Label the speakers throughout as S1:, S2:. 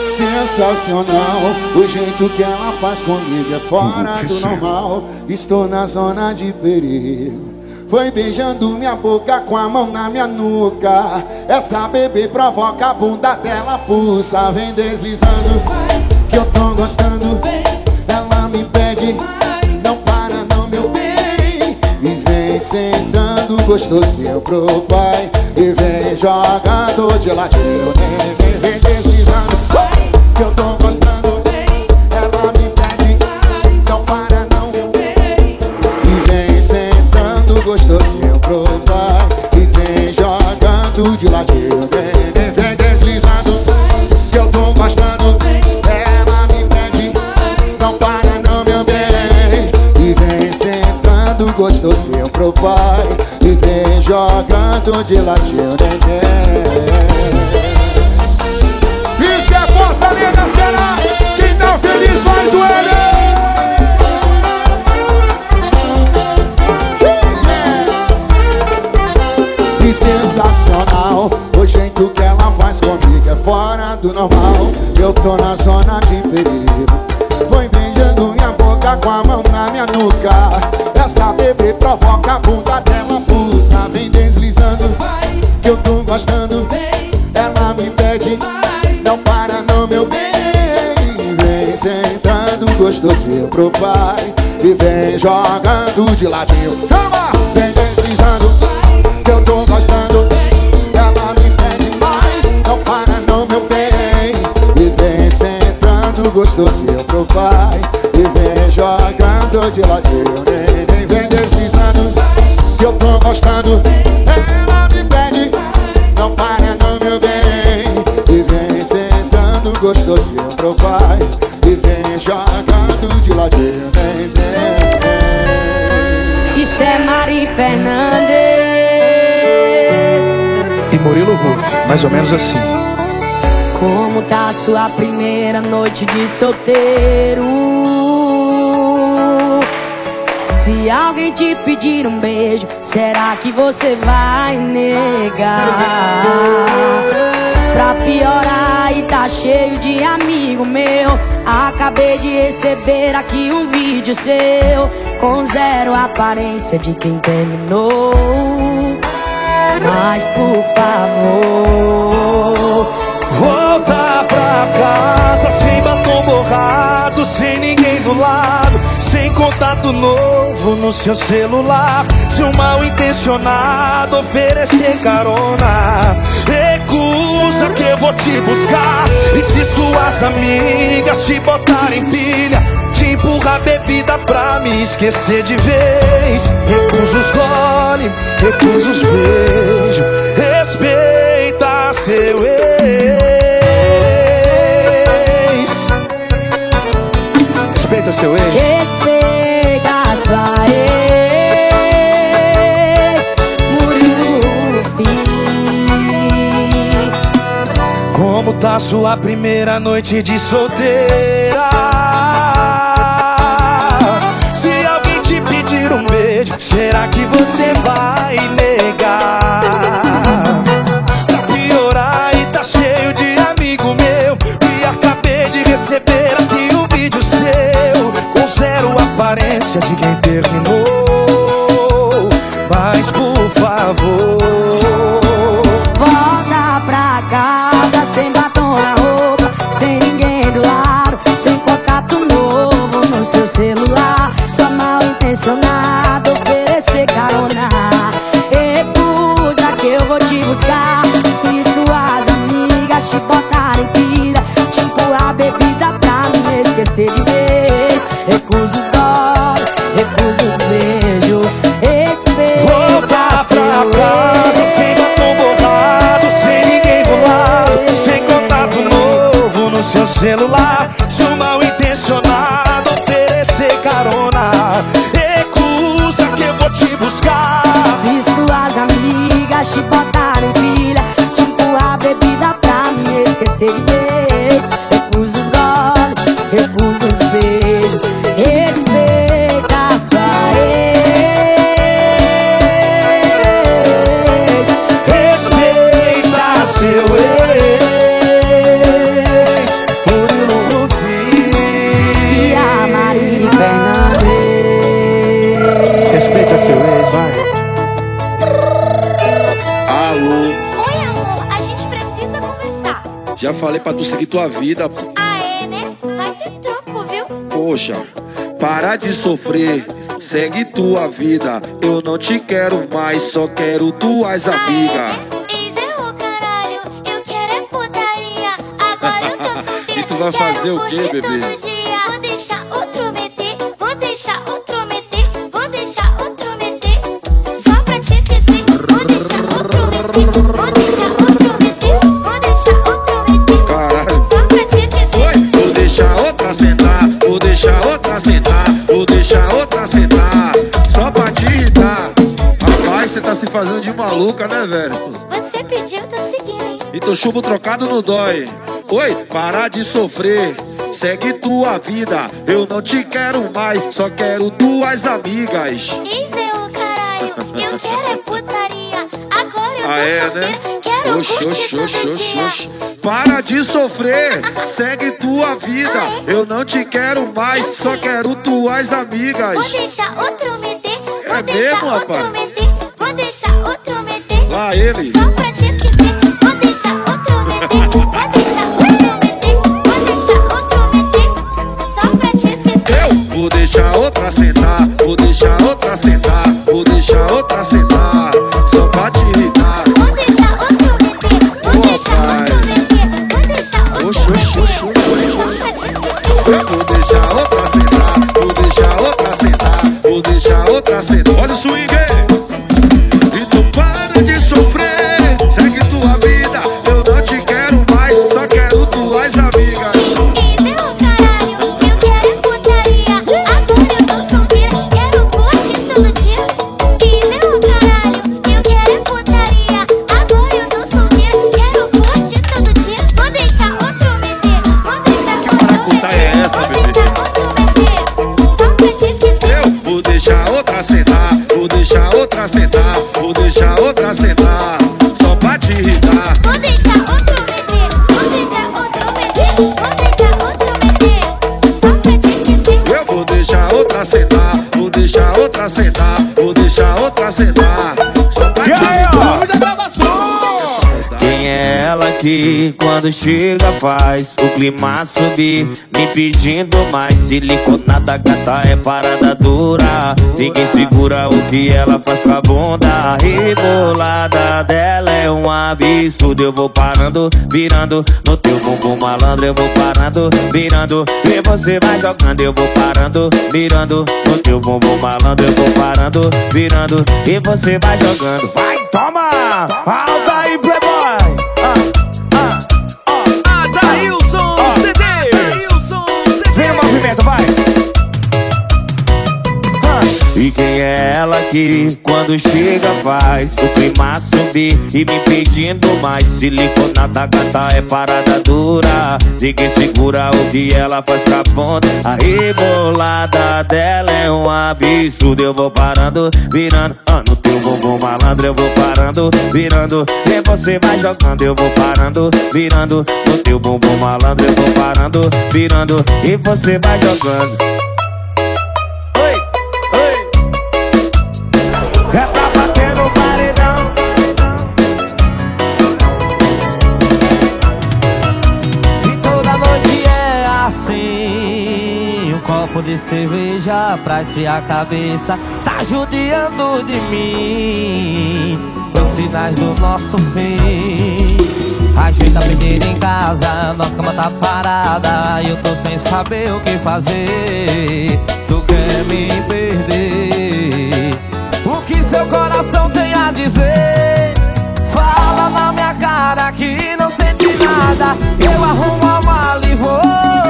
S1: Sensacional, o jeito que ela faz comigo é fora do normal. Estou na zona de perigo. Foi beijando minha boca com a mão na minha nuca. Essa bebê provoca a bunda dela, pulsa, vem deslizando. Que eu tô gostando. Sentando gostosinho pro pai. E vem jogando de ladinho, vem, vem, vem deslizando que eu tô gostando. Ela me pede, não para não. E vem sentando gostosinho pro pai. E vem jogando de ladinho, vem, vem, vem deslizando. Que eu tô gostando. Ela me pede, não para não, meu bem. E vem sentando gostosinho pro pai. E vem jogando de ladinho, vem, vem.
S2: Isso é Fortaleza, será? Quem tá feliz faz o L.
S1: E sensacional O jeito que ela faz comigo é fora do normal Eu tô na zona de perigo Foi beijando minha boca com a mão na minha nuca Essa bebê provoca a bunda dela deslizando Que eu tô gostando Ela me pede Não para não meu bem Vem sentando gostosinho pro pai E vem jogando de ladinho Calma! Vem deslizando que eu tô gostando. Ela me pede mais, não para não, meu bem. E vem sentando gostosinho pro pai. E vem jogando de ladinho, nem, nem vem deslizando. Eu tô gostando. Ela me pede, não para não, meu bem. E vem sentando gostosinho pro pai. E vem jogando de ladinho, vem, vem, vem.
S3: Isso é Mari Fernandes.
S2: E Murilo Ruff, mais ou menos assim.
S3: Como tá sua primeira noite de solteiro? Se alguém te pedir um beijo, será que você vai negar? Pra piorar e tá cheio de amigo meu. Acabei de receber aqui um vídeo seu Com zero aparência de quem terminou. Mas por favor
S4: Volta pra casa sem batom borrado, sem ninguém do lado, sem contato novo no seu celular. Se um mal intencionado oferecer carona, recusa que eu vou te buscar. E se suas amigas te botarem pilha, te empurrar bebida pra me esquecer de vez. Recusa os gole, recusa os beijos, respeita seu ex. Respeita seu ex.
S3: Respeita a sua ex Murilo Rufi
S4: Como tá sua primeira noite de solteira? Se alguém te pedir um beijo, será que você vai negar? Pra
S5: tu seguir tua vida.
S6: Ah, é, né? Vai ter troco, viu?
S5: Poxa, para de sofrer, segue tua vida. Eu não te quero mais, só quero tuas
S6: Ah, é,
S5: amigas.
S6: né? Isso é é putaria. Agora eu tô solteira.
S5: E tu vai fazer o quê, bebê? Fazendo de maluca, né, velho?
S6: Você pediu, tô seguindo, hein?
S5: E teu chumbo trocado não dói. Oi, para de sofrer. Segue tua vida, eu não te quero mais, só quero tuas amigas.
S6: Isso é o caralho, eu quero é putaria. Agora eu tô
S5: Ah, é,
S6: solteira,
S5: né?
S6: quero
S5: Oxe,
S6: curtir
S5: oxe,
S6: todo
S5: oxe,
S6: dia.
S5: oxe. Para de sofrer, segue tua vida. Eu não te quero mais, só quero tuas
S6: Vou
S5: amigas.
S6: deixar outro meter, vou
S5: É
S6: deixar
S5: mesmo,
S6: outro
S5: rapaz?
S6: meter,
S5: Lá ele.
S6: Só pra te esquecer, vou deixar outro meter, vou deixar outro meter, vou deixar outro meter. Só pra te esquecer.
S5: Eu vou deixar outra sentar, vou deixar outra sentar, vou deixar outra sentar,
S7: quando chega faz o clima subir. Me pedindo mais siliconada gata é parada dura. Ninguém segura o que ela faz com a bunda. Rebolada dela é um absurdo. Eu vou parando, virando. No teu bumbum malandro Eu vou parando, virando. E você vai jogando Eu vou parando, virando. No teu bumbum malandro Eu vou parando, virando. E você vai jogando. Vai, toma! Alta aí, playboy! Que quando chega faz o clima subir. E me pedindo mais siliconada gata é parada dura. Ninguém segura o que ela faz com a ponta. A rebolada dela é um absurdo. Eu vou parando, virando. Ah, No teu bumbum malandro eu vou parando, virando. E você vai jogando, eu vou parando, virando. No teu bumbum malandro eu vou parando, virando. E você vai jogando
S8: de cerveja pra esfriar a cabeça. Tá judiando de mim Os sinais do nosso fim. A peneira em casa Nossa cama tá parada. E eu tô sem saber o que fazer. Tu quer me perder? O que seu coração tem a dizer? Fala na minha cara que não sente nada. Eu arrumo a mala e vou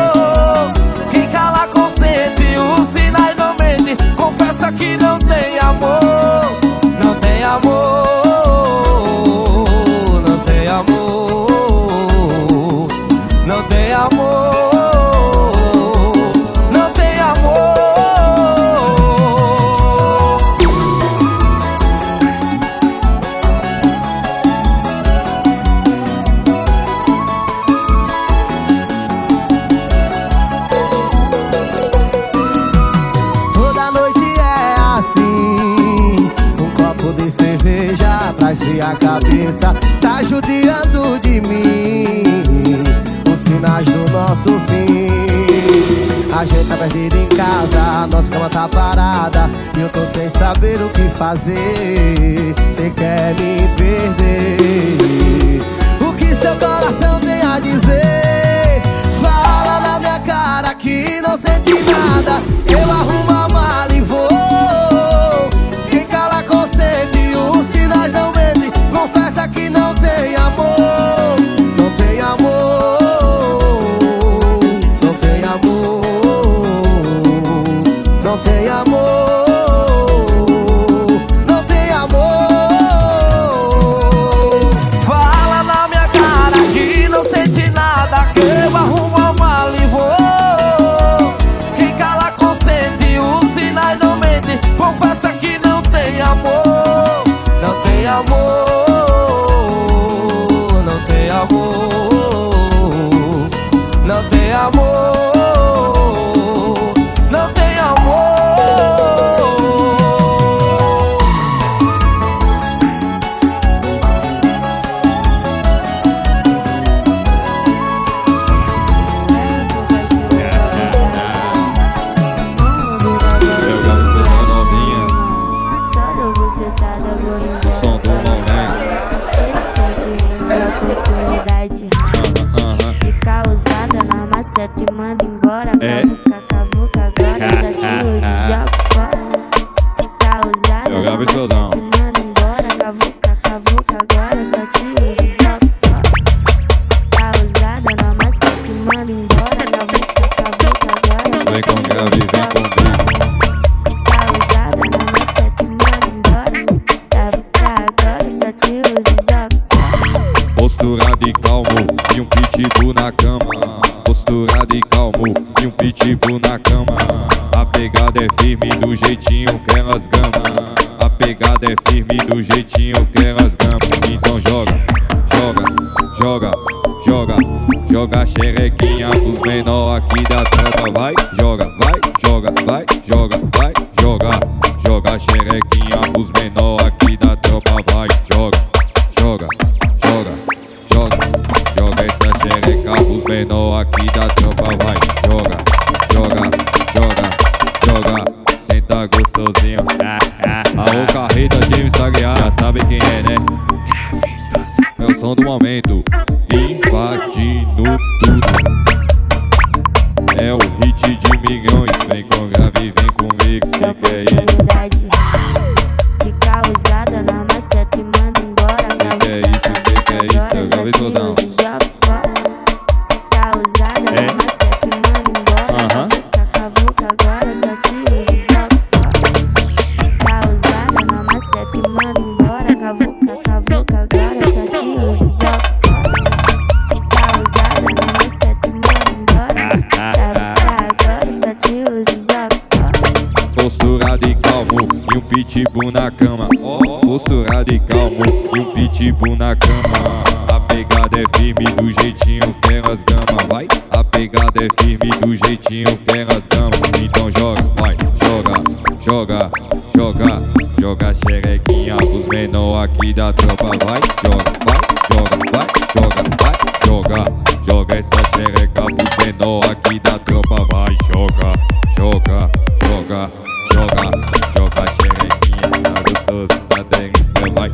S8: Confessa que não tem amor Não tem amor
S9: cabeça Tá judiando de mim Os sinais do nosso fim. A gente tá perdido em casa Nossa cama tá parada E eu tô sem saber o que fazer Você quer me perder. O que seu coração tem a dizer? Fala na minha cara que não sente nada. Eu arrumo a mala e vou tem amor
S10: Posturado e calmo e um pitbull na cama. Posturado e calmo e um pitbull na cama. A pegada é firme do jeitinho que elas gamam. Vai, a pegada é firme do jeitinho que elas gamam. Então joga, vai, joga, joga, joga, joga xerequinha pros menor aqui da tropa. Vai, joga, vai, joga, vai, joga, vai, joga, joga essa xereca pros menor aqui da tropa. Vai, joga, joga, joga, joga, joga a xerequinha, tá gostoso, tá delícia, vai,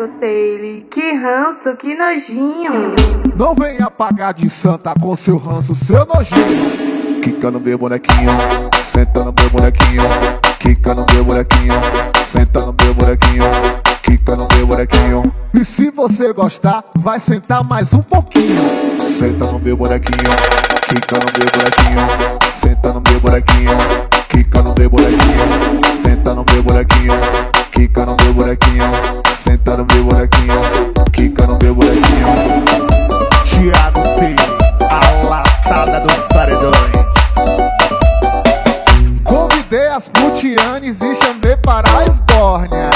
S10: Perguntei-lhe, que ranço, que nojinho. Não venha pagar de santa com seu ranço, seu nojinho. Quicando meu bonequinho, sentando meu bonequinho. Quicando meu bonequinho, sentando meu bonequinho.
S11: Quicando meu bonequinho. E se você gostar, vai sentar mais um pouquinho. Senta no meu bonequinho, quica no meu bonequinho. Senta no meu bonequinho, quica no meu bonequinho. Senta no meu bonequinho. Kika no meu bonequinho, senta no meu bonequinho, Kika no meu bonequinho. Tiago T, a latada dos
S12: paredões. Convidei as putianes e chamei para a esbórnia.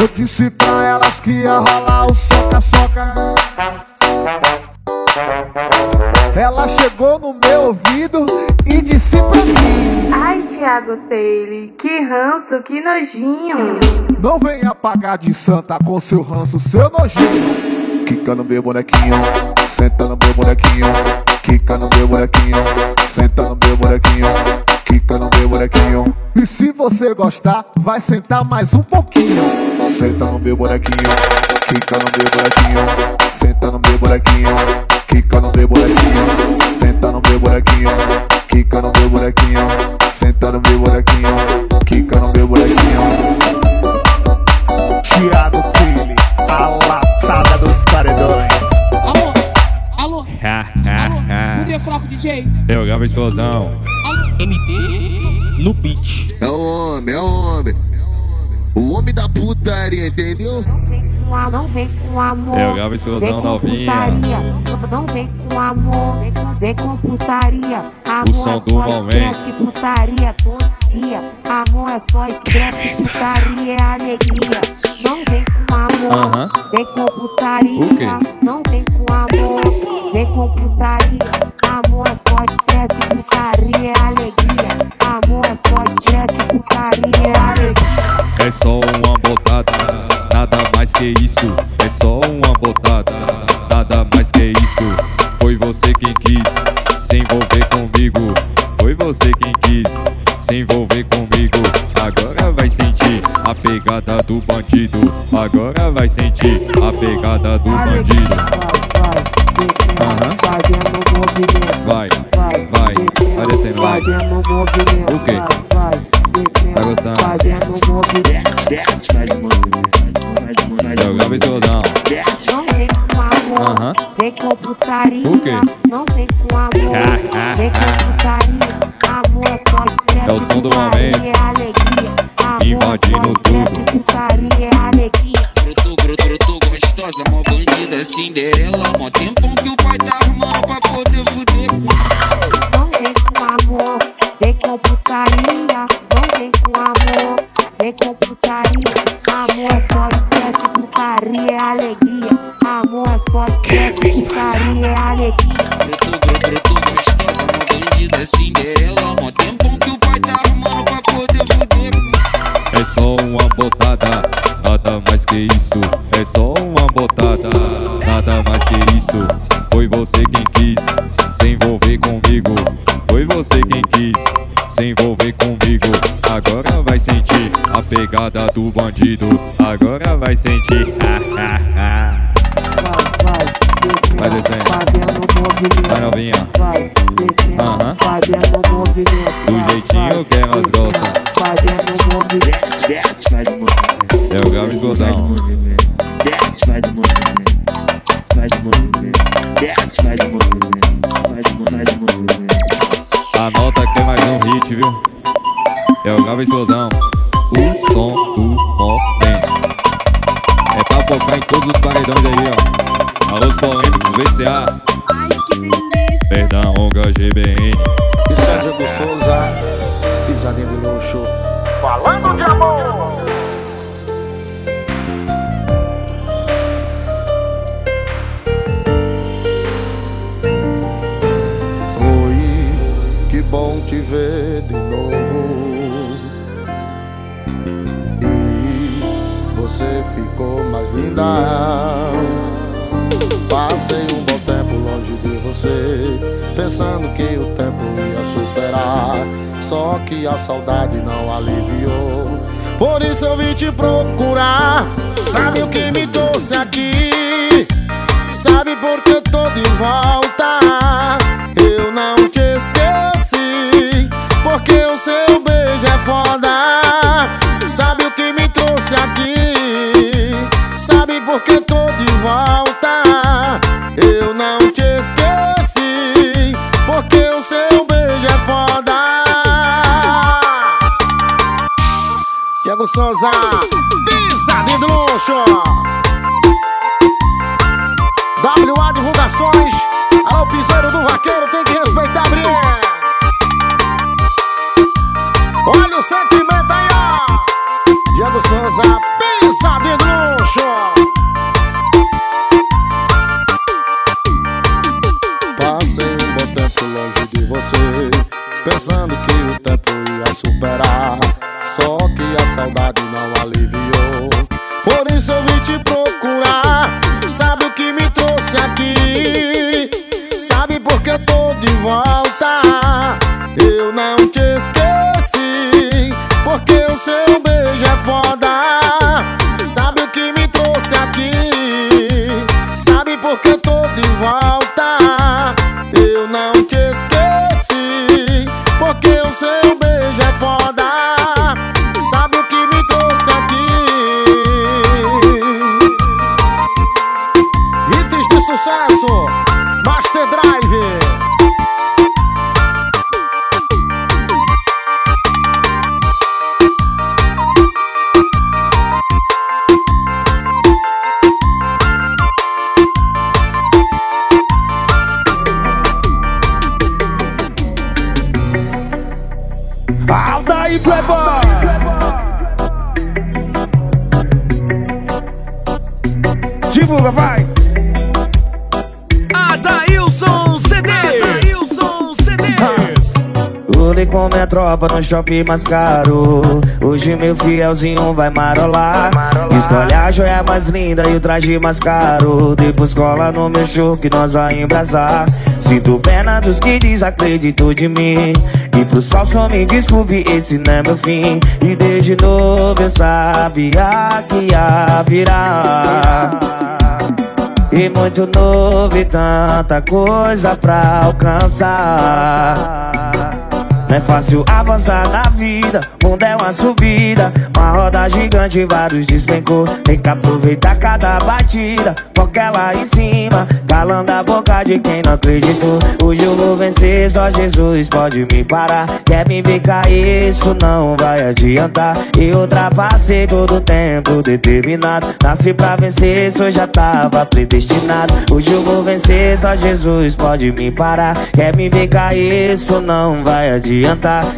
S12: Eu disse pra elas que ia rolar o soca-soca. Ela chegou no meu ouvido e disse pra mim:
S13: Ai, Thiago Taylor, que ranço, que nojinho.
S12: Não venha pagar de santa com seu ranço, seu nojinho. Quica no meu bonequinho, senta no meu bonequinho. Quica no meu bonequinho, senta no meu bonequinho. Meu bonequinho. E se você gostar, vai sentar mais um pouquinho. Senta no meu bonequinho, quica no meu bonequinho. Senta no meu bonequinho, quica no meu bonequinho. Senta no meu bonequinho, quica no meu bonequinho. Senta no meu bonequinho, quica no meu bonequinho. Thiago Pili, a latada dos paredões.
S14: Alô, alô, alô, podia falar com o DJ?
S10: Eu gravo explosão.
S14: MT no beat.
S15: É o homem, é o homem. O homem da putaria, entendeu?
S16: Não vem com amor.
S10: Eu gravo explosão
S16: vem com
S10: novinha.
S16: putaria. Não vem com amor. Vem com, vem com putaria. Amor
S10: O som
S16: é
S10: do
S16: só estresse, putaria todo dia. Amor é só estresse, putaria é alegria. Não vem com amor.
S10: Aham.
S16: Vem com putaria.
S10: O quê?
S16: Não vem com amor. Vem com putaria. Amor é só estresse, putaria é alegria. Amor é só estresse, putaria alegria.
S10: É só uma botada, nada mais que isso. É só uma botada, nada mais que isso. Foi você quem quis se envolver comigo. Foi você quem quis se envolver comigo. Agora vai sentir a pegada do bandido. Agora vai sentir a pegada do bandido. Aham.
S16: Fazendo movimento.
S10: Vai,
S16: vai,
S10: vai, vai descendo, vai.
S16: Fazendo movimento.
S10: O quê?
S16: Vai, vai, descendo. Fazendo movimento.
S10: Eu gravo explosão.
S16: Não vem com amor.
S10: Aham.
S16: Vem com putaria.
S10: O quê?
S16: Não vem com amor. vem com putaria. Amor é só estresse.
S10: É o som do momento.
S16: É
S10: Invadindo
S16: é estresse.
S10: tudo.
S16: Putaria é alegria.
S17: Brotou, brotou gostosa, mó bandida, Cinderela. Mó tempão que o pai tá arrumando pra poder fuder.
S16: Não vem com amor, vem com putaria. Não vem com amor, vem com putaria. Amor é só estresse, putaria é alegria. Amor é só estresse, putaria é alegria.
S17: Brotou, brotou gostosa, mó bandida, Cinderela. Mó tempão que o pai tá arrumando pra poder fuder.
S10: É só uma botada, nada mais que isso. É só uma botada, nada mais que isso. Foi você quem quis se envolver comigo. Foi você quem quis se envolver comigo. Agora vai sentir a pegada do bandido. Agora vai sentir.
S16: Vai, descendo. fazendo movimento.
S10: Vai novinha.
S16: Vai, descendo,
S10: Aham.
S16: fazendo movimento.
S10: Do jeitinho
S16: vai,
S10: que elas
S16: descendo,
S10: gostam.
S16: Fazendo movimento.
S10: Eu gravo explosão.
S17: Desce, faz o movimento. Faz o movimento. Desce, faz o movimento. Faz o faz o movimento.
S10: Anota que é mais um hit, viu? Eu gravo explosão. O som do momento. É pra focar em todos os paredões aí, ó. Alô, os polêmicos, VCA. Perdão, Onga GBN.
S18: É Diego Souza, pisadinha de luxo. Falando de amor!
S12: Oi, que bom te ver de novo. E você ficou mais linda. Passei um bom tempo longe de você, pensando que o tempo ia superar. Só que a saudade não aliviou. Por isso eu vim te procurar. Sabe o que me trouxe aqui? Sabe por que eu tô de volta? Eu não te esqueci, porque o seu beijo é foda. Sabe o que me trouxe aqui? Diego Souza, pisadinho do luxo. WA Divulgações. Alô, piseiro do vaqueiro, tem que respeitar a Brienne. Olha o sentimento
S4: Divulga, vai.
S19: Adailson CDs. Adailson CDs.
S7: Rolei com minha tropa no shopping mais caro. Hoje meu fielzinho vai marolar. Escolhe a joia mais linda e o traje mais caro. Depois cola no meu show que nós vai embrasar. Sinto pena dos que desacreditou de mim. E pros falsos me desculpe, esse não é meu fim. E desde novo eu sabia que ia virar. E muito novo e tanta coisa pra alcançar. Não é fácil avançar na vida, mundo é uma subida. Uma roda gigante, vários despencou. Tem que aproveitar cada batida, foca ela em cima. Calando a boca de quem não acreditou. Hoje eu vou vencer, só Jesus pode me parar. Quer me ver cair, isso não vai adiantar. Eu ultrapassei todo o tempo determinado. Nasci pra vencer, isso já tava predestinado. Hoje eu vou vencer, só Jesus pode me parar. Quer me ver cair, isso não vai adiantar.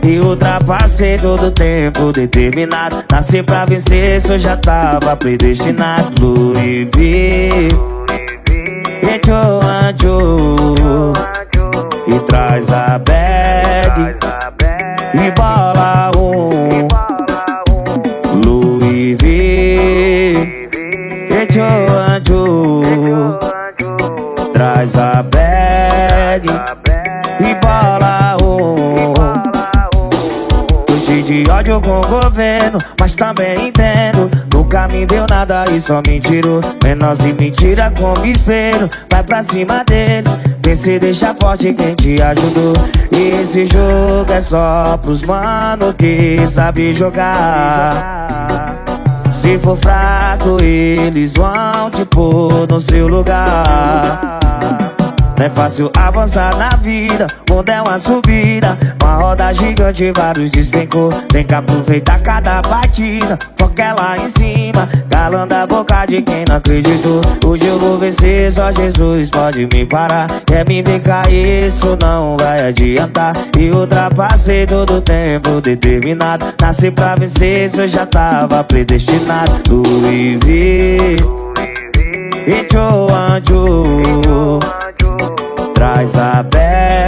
S7: E ultrapassei todo o tempo determinado. Nasci pra vencer, isso já tava predestinado. Louis V. Encho, ancho. E traz a bag. E bola um. Louis V. Encho, ancho. Traz a bag. De ódio com o governo, mas também entendo. Nunca me deu nada e só me tirou. Menos e mentira como espelho, vai pra cima deles. Pense deixa forte quem te ajudou. E esse jogo é só pros mano que sabe jogar. Se for fraco, eles vão te pôr no seu lugar. Não é fácil avançar na vida, mundo é uma subida. Uma roda gigante, vários despencou. Tem que aproveitar cada batida, foca ela em cima. Calando a boca de quem não acreditou. Hoje eu vou vencer, só Jesus pode me parar. Quer me ver cair, isso não vai adiantar. E ultrapassei todo o tempo determinado. Nasci pra vencer, isso já tava predestinado. Louis. E Joe Anjo Traz a bag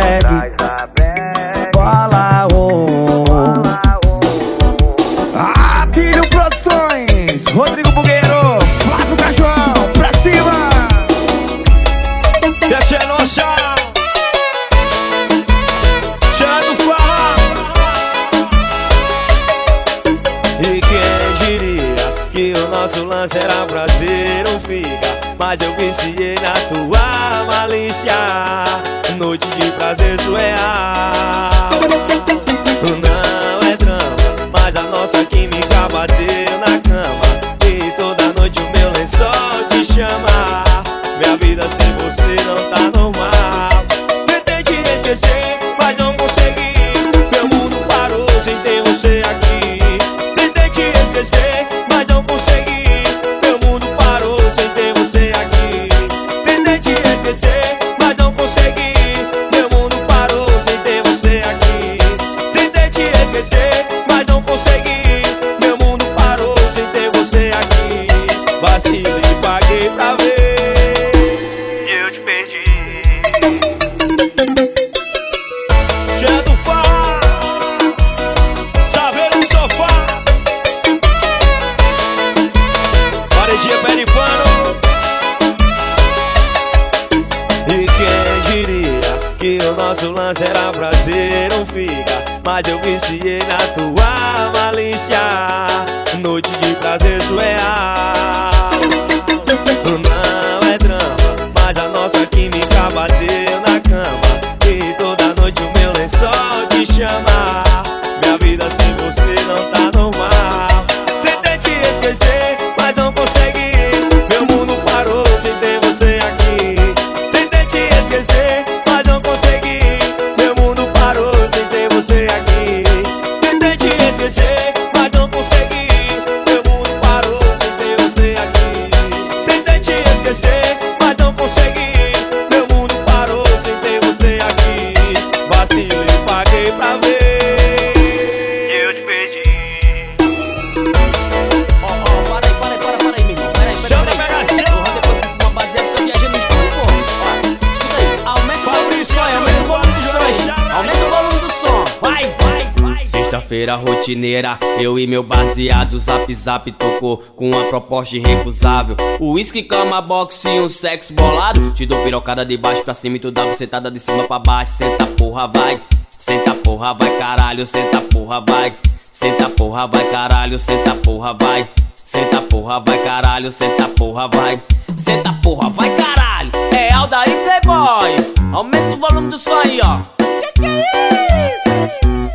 S20: e meu
S7: baseado
S20: Zap Zap tocou com uma proposta irrecusável. Whisky, cama, boxe e um sexo bolado. Te dou pirocada de baixo pra cima e tu dá bucetada de cima pra baixo. Senta porra, vai, senta porra, vai caralho, senta porra, vai. Senta porra, vai caralho, senta porra, vai. Senta porra, vai caralho, senta porra, vai. Senta porra, vai caralho. É Aldair Playboy. Aumenta o volume do som aí, ó. Que que é isso?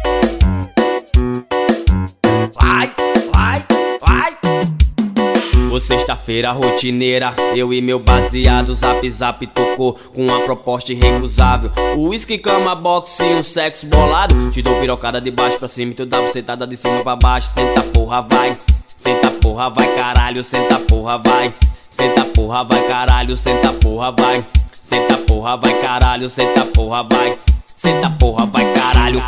S20: Ô sexta-feira rotineira, eu e meu baseado Zap Zap tocou com uma proposta irrecusável. Whisky, cama, boxe e um sexo bolado. Te dou pirocada de baixo pra cima e tu dá bucetada de cima pra baixo. Senta porra, vai, senta porra, vai caralho, senta porra, vai. Senta porra, vai caralho, senta porra, vai. Senta porra, vai caralho, senta porra, vai. Senta porra, vai caralho.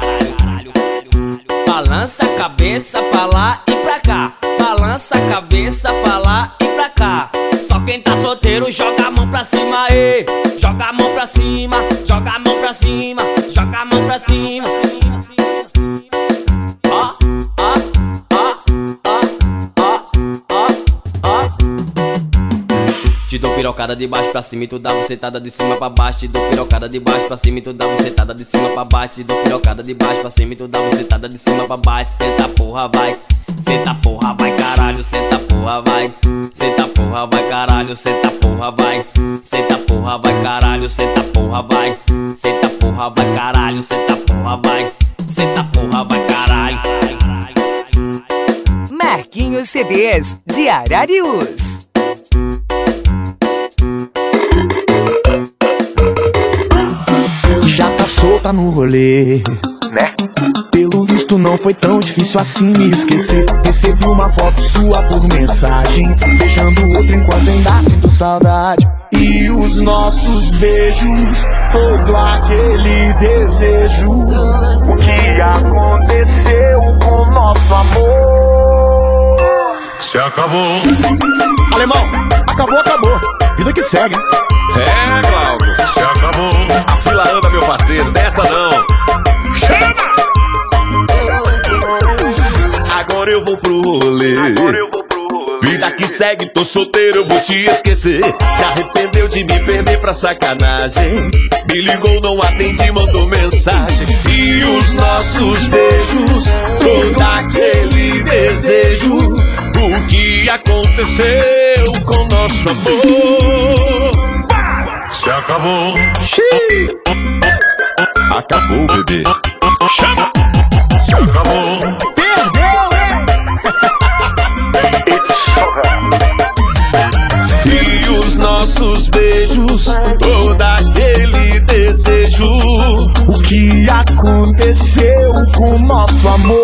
S20: Balança a cabeça pra lá e pra cá. Balança a cabeça pra lá e pra cá. Só quem tá solteiro joga a mão pra cima, ê. Joga a mão pra cima, joga a mão pra cima, joga a mão pra cima. Ó, dou pirocada de baixo pra cima e tu dá bucetada de cima pra baixo. Te dou pirocada de baixo pra cima e tu dá bucetada de cima pra baixo. Te dou pirocada de baixo pra cima e tu dá bucetada de cima pra baixo. Senta porra, vai. Senta porra, vai caralho. Senta porra, vai. Senta porra, vai caralho. Senta porra, vai. Senta porra, vai caralho. Senta porra, vai. Senta porra, vai caralho. Senta porra, vai. Senta porra, vai caralho.
S21: Marquinhos CDs de Ararius.
S4: Tá no rolê, né? Pelo visto não foi tão difícil assim me esquecer. Recebi uma foto sua por mensagem, beijando outra enquanto ainda sinto saudade. E os nossos beijos, todo aquele desejo. O que aconteceu com nosso amor?
S22: Se acabou.
S4: Alemão, acabou, acabou. Vida que segue.
S22: É, Glauco.
S23: A fila anda, meu parceiro, dessa não. Agora eu vou pro rolê. Vida que segue, tô solteiro, eu vou te esquecer. Se arrependeu de me perder pra sacanagem. Me ligou, não atendi, mandou mensagem.
S4: E os nossos beijos, todo aquele desejo.
S23: O que aconteceu com nosso amor?
S22: Se acabou.
S23: Acabou, bebê.
S22: Chama. Se acabou.
S4: E os nossos beijos, todo aquele desejo. O que aconteceu com nosso amor?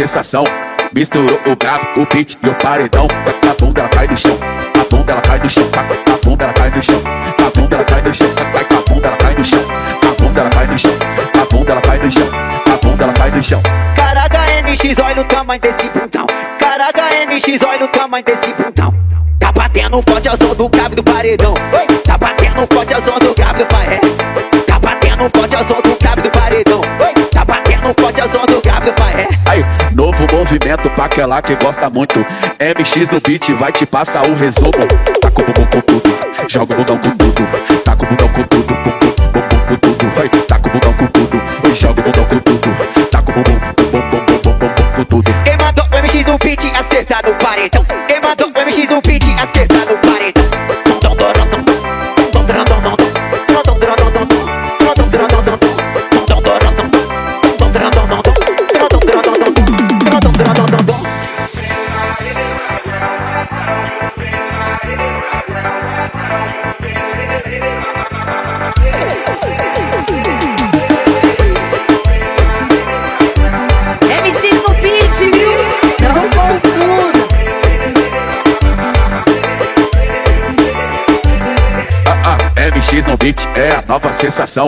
S24: sensação. Misturou o brabo, o beat e o paredão. A bunda ela cai no chão, a bunda ela cai no chão, a bunda ela cai no chão, a bunda ela cai no chão, a bunda ela cai no chão, a bunda ela cai no chão, a bunda ela cai no chão, a bunda ela cai no chão.
S25: Caraca, NX, olha o tamanho desse bundão. Caraca, NX, olha o tamanho desse bundão. Tá batendo forte ao som tá do grave do paredão. Tá batendo forte ao som do grave do paredão. Tá batendo forte ao som do
S24: movimento pra aquela que gosta muito. MX no beat vai te passar o resumo. Taca o bundão com tudo, joga o bundão com tudo. com o bundão com tudo, bum, bum, com tudo. Oi, taca o bundão com tudo, oi, joga o bundão com tudo. Taca o bumbum, com tudo.
S25: Quem mandou MX no beat acertado paredão. Quem mandou MX no beat
S24: acertado é a nova sensação.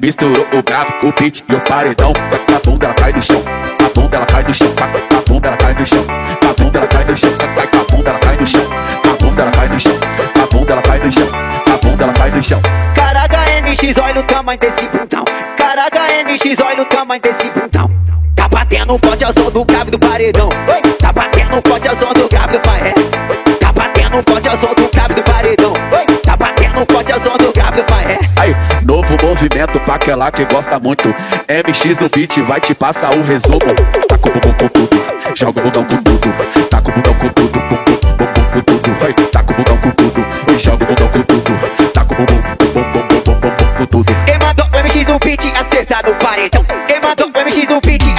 S24: Misturou o brabo, o beat e o paredão. A bunda ela cai no chão, a bunda ela cai no chão, a bunda ela cai no chão, a bunda ela cai no chão, a bunda ela cai no chão, a bunda ela cai no chão, a bunda ela cai no chão, a bunda ela cai no chão.
S25: Caraca, NX, olha o tamanho desse bundão. Caraca, NX, olha o tamanho desse bundão. Tá batendo forte é a som do grave do paredão. Oi, tá batendo forte é a som do grave do paredão. Tá batendo forte é a som do grave do paredão. Oi, tá batendo forte pote som do
S24: vai. Novo movimento pra aquela que gosta muito. MX no beat vai te passar o um resumo. Tá com bumbum com tudo, joga o bundão com tudo. Tá com bundão com tudo, bumbum, bumbum com tudo. Tá com bundão com tudo, e joga o bundão com tudo. Tá com bumbum, bumbum, bumbum, bumbum com tudo.
S25: Quem mandou o MX no beat acertado no paredão. Quem mandou o MX no beat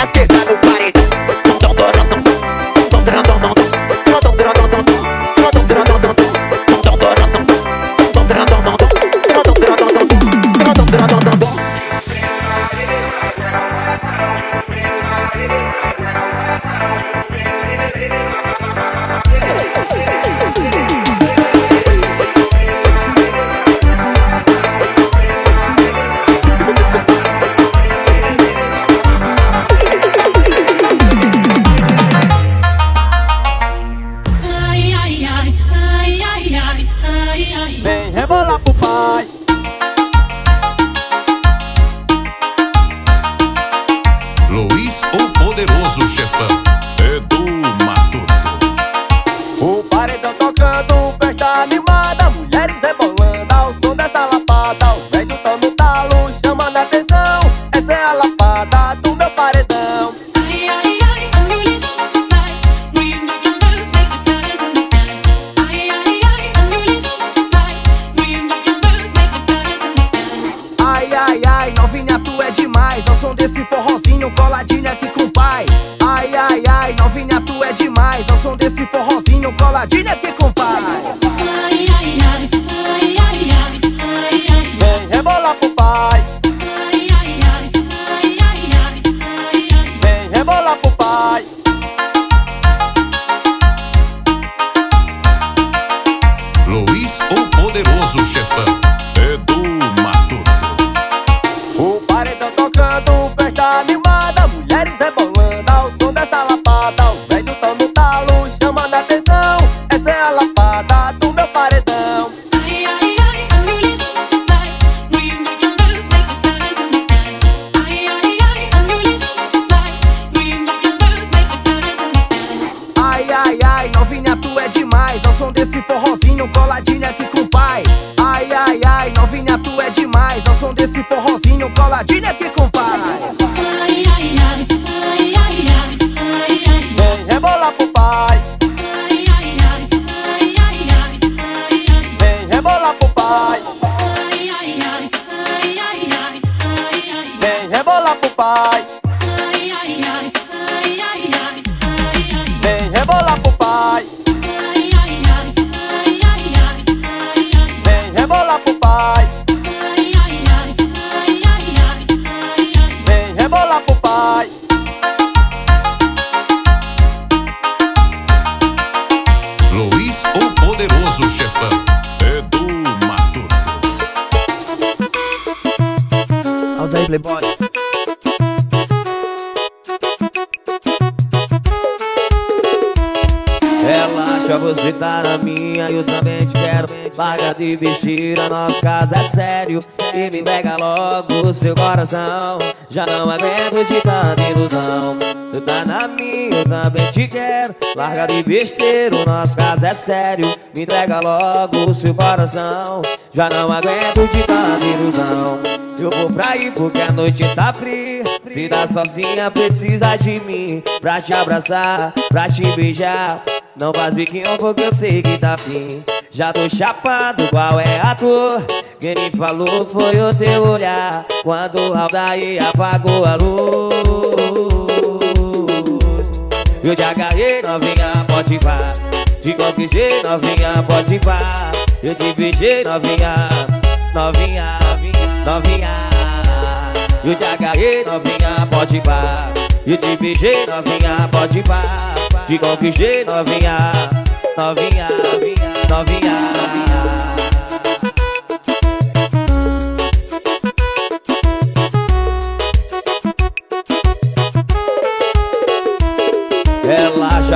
S7: seu coração. Já não aguento de tanta ilusão. Tu tá na minha, eu também te quero. Larga de besteira, o nosso caso é sério. Me entrega logo o seu coração. Já não aguento de tanta ilusão. Eu vou pra aí porque a noite tá fria. Se dá sozinha, precisa de mim. Pra te abraçar, pra te beijar. Não faz biquinho porque eu sei que tá fim. Já tô chapado, qual é a tua? Quem falou foi o teu olhar. Quando o Aldair apagou a luz. Eu te agarrei, novinha, pode pá. Te conquistei, novinha, pode pá. Eu te beijei, novinha, novinha, novinha. Eu te agarrei, novinha, pode pá. Eu te beijei, novinha, pode pá. Te conquistei, novinha, novinha, novinha, novinha.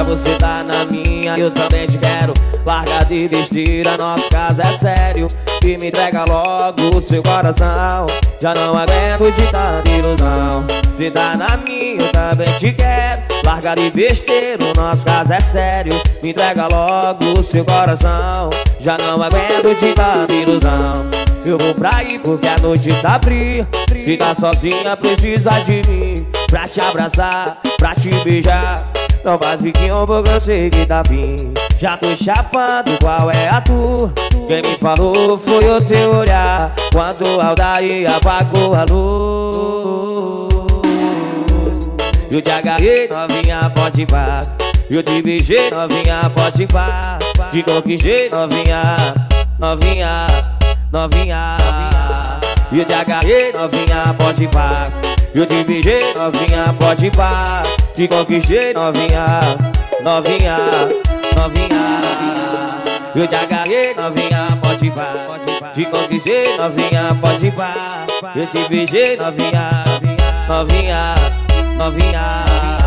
S7: Você tá na minha, eu também te quero. Larga de besteira, nosso caso é sério. E me entrega logo o seu coração. Já não aguento de tanta ilusão. Você tá na minha, eu também te quero. Larga de besteira, nosso caso é sério. Me entrega logo o seu coração. Já não aguento de tanta ilusão. Eu vou pra aí porque a noite tá fria. Se tá sozinha, precisa de mim. Pra te abraçar, pra te beijar. Não faz biquinho porque eu sei que tá fim. Já tô chapando, qual é a tua? Quem me falou foi o teu olhar. Quando o Aldair apagou a luz. Eu te agarrei, novinha, pode pá. Eu te beijei, novinha, pode pá. Te conquistei, novinha, novinha, novinha. Eu te agarrei, novinha, pode pá. Eu te beijei, novinha, pode pá. Te conquistei, novinha, novinha, novinha. Eu te agarrei, novinha, pode pá. Te conquistei, novinha, pode pá. Eu te beijei, novinha, novinha, novinha.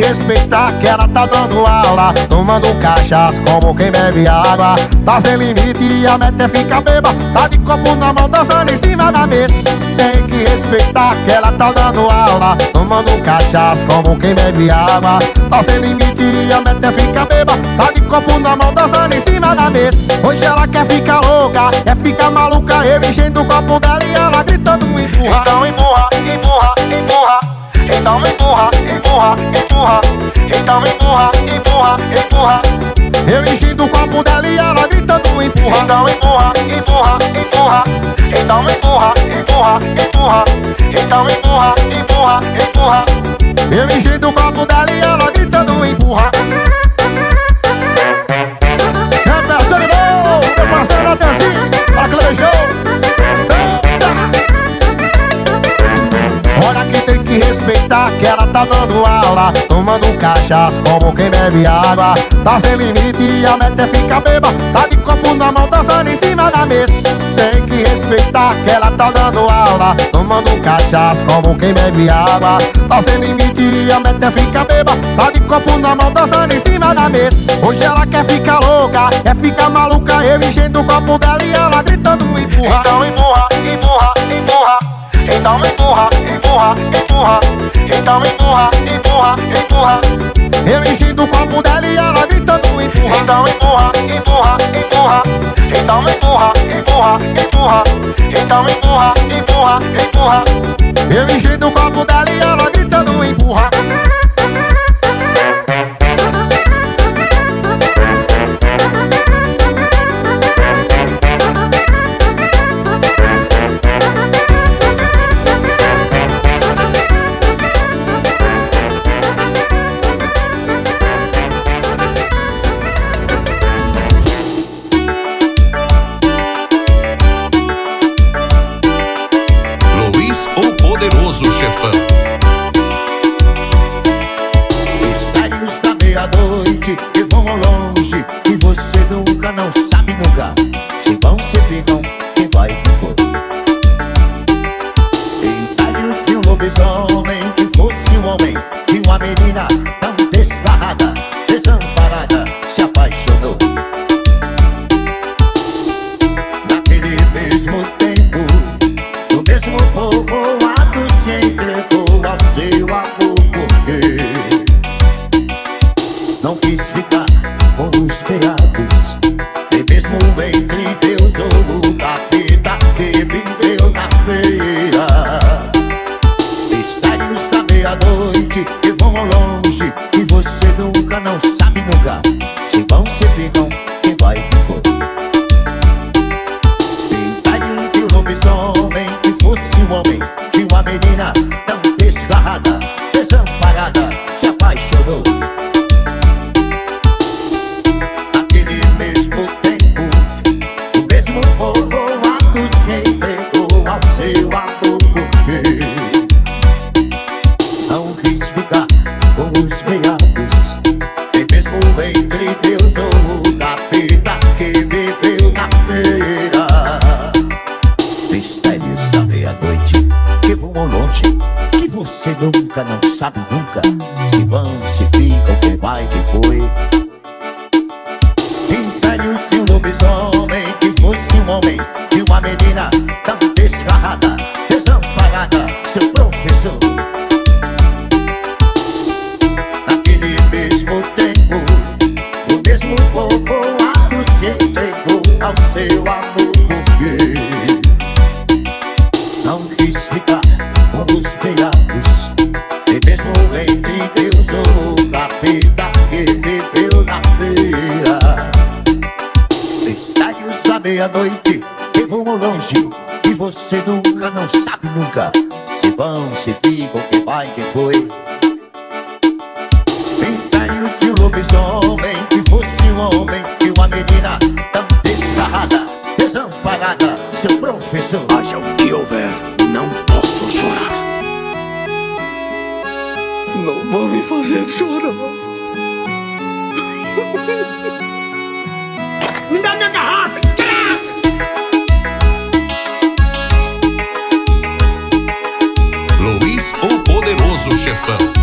S1: Respeitar que ela tá dando aula. Tomando cachaça como quem bebe água. Tá sem limite e a meta é ficar beba. Tá de copo na mão dançando em cima da mesa. Tem que respeitar que ela tá dando aula. Tomando cachaça como quem bebe água. Tá sem limite e a meta é ficar beba. Tá de copo na mão dançando em
S26: cima da mesa. Hoje ela quer ficar louca, quer ficar maluca. Eu enchendo o copo dela e ela gritando empurra. Então empurra, empurra, empurra Então empurra, empurra, empurra. Então empurra, empurra, empurra. Eu enchendo o copo dela e ela gritando empurra. Então empurra, empurra, empurra. Então empurra, empurra, empurra. Então empurra, empurra, empurra. Eu enchendo o copo dela e ela gritando empurra. Repertório novo, meu parceiro Natanzinho, Cleber Show. Olha que tem respeitar que ela tá dando aula Tomando cachaça como quem bebe água. Tá sem limite e a meta é ficar beba Tá de copo na mão dançando em cima da mesa. Tem que respeitar que ela tá dando aula Tomando cachaça como quem bebe água. Tá sem limite e a meta é ficar beba Tá de copo na mão dançando em cima da mesa. Hoje ela quer ficar louca, quer ficar maluca Eu enchendo o copo dela e ela gritando empurra. Então empurra então empurra, empurra, empurra. Então empurra, empurra, empurra. Eu enchendo o copo dela e ela gritando empurra. Então empurra, empurra, empurra. Então empurra, empurra, empurra. Então empurra, empurra, empurra. Eu enchendo o copo dela e ela gritando empurra
S27: Dá minha garrafa!
S23: Luiz o Poderoso Chefão.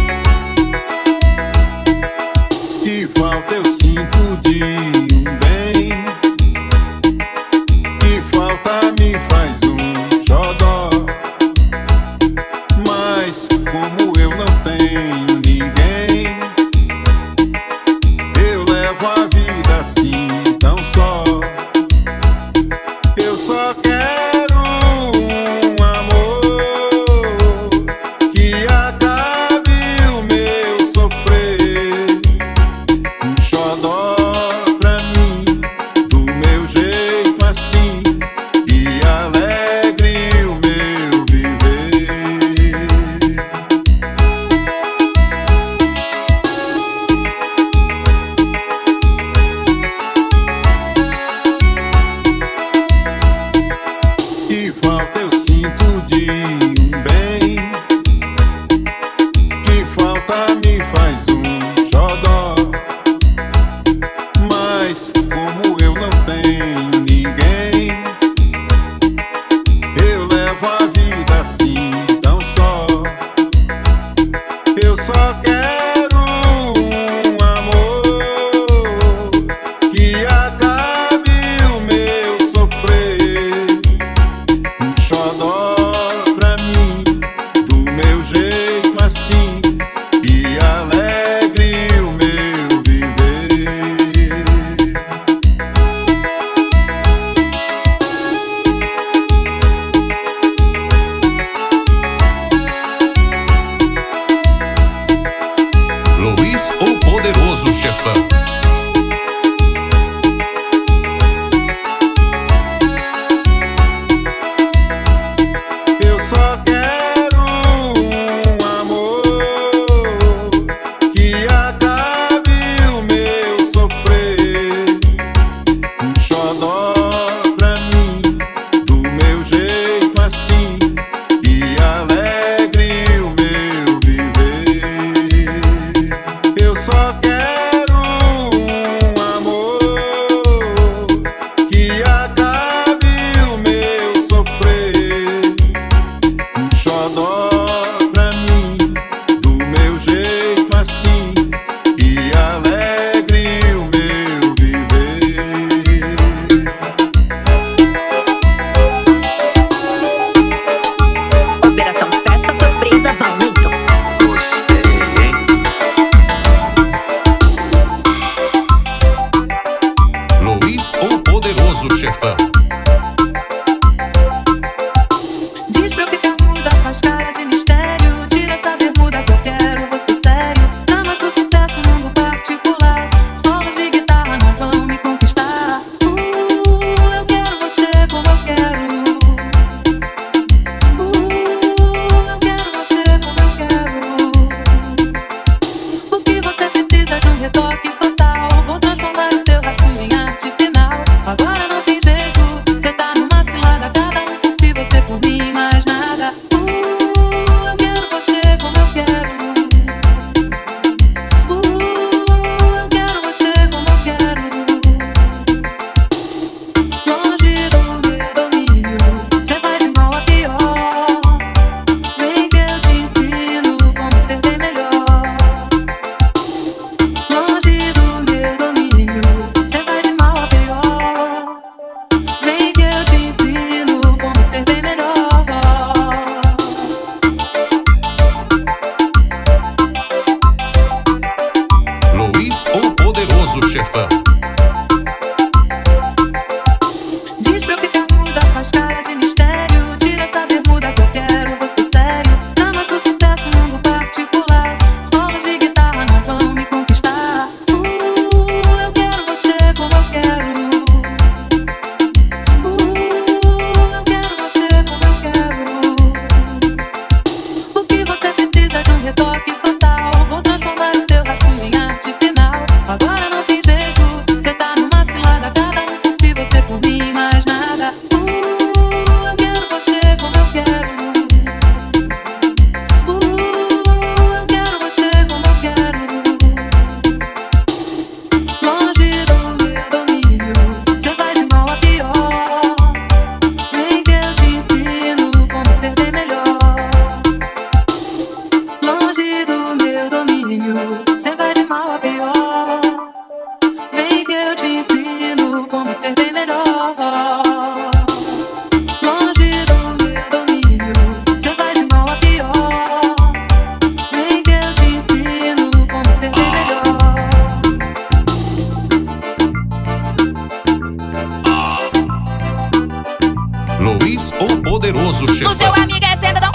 S28: o
S29: poderoso chefão.
S30: É ah. O seu
S31: amigo é sentadão.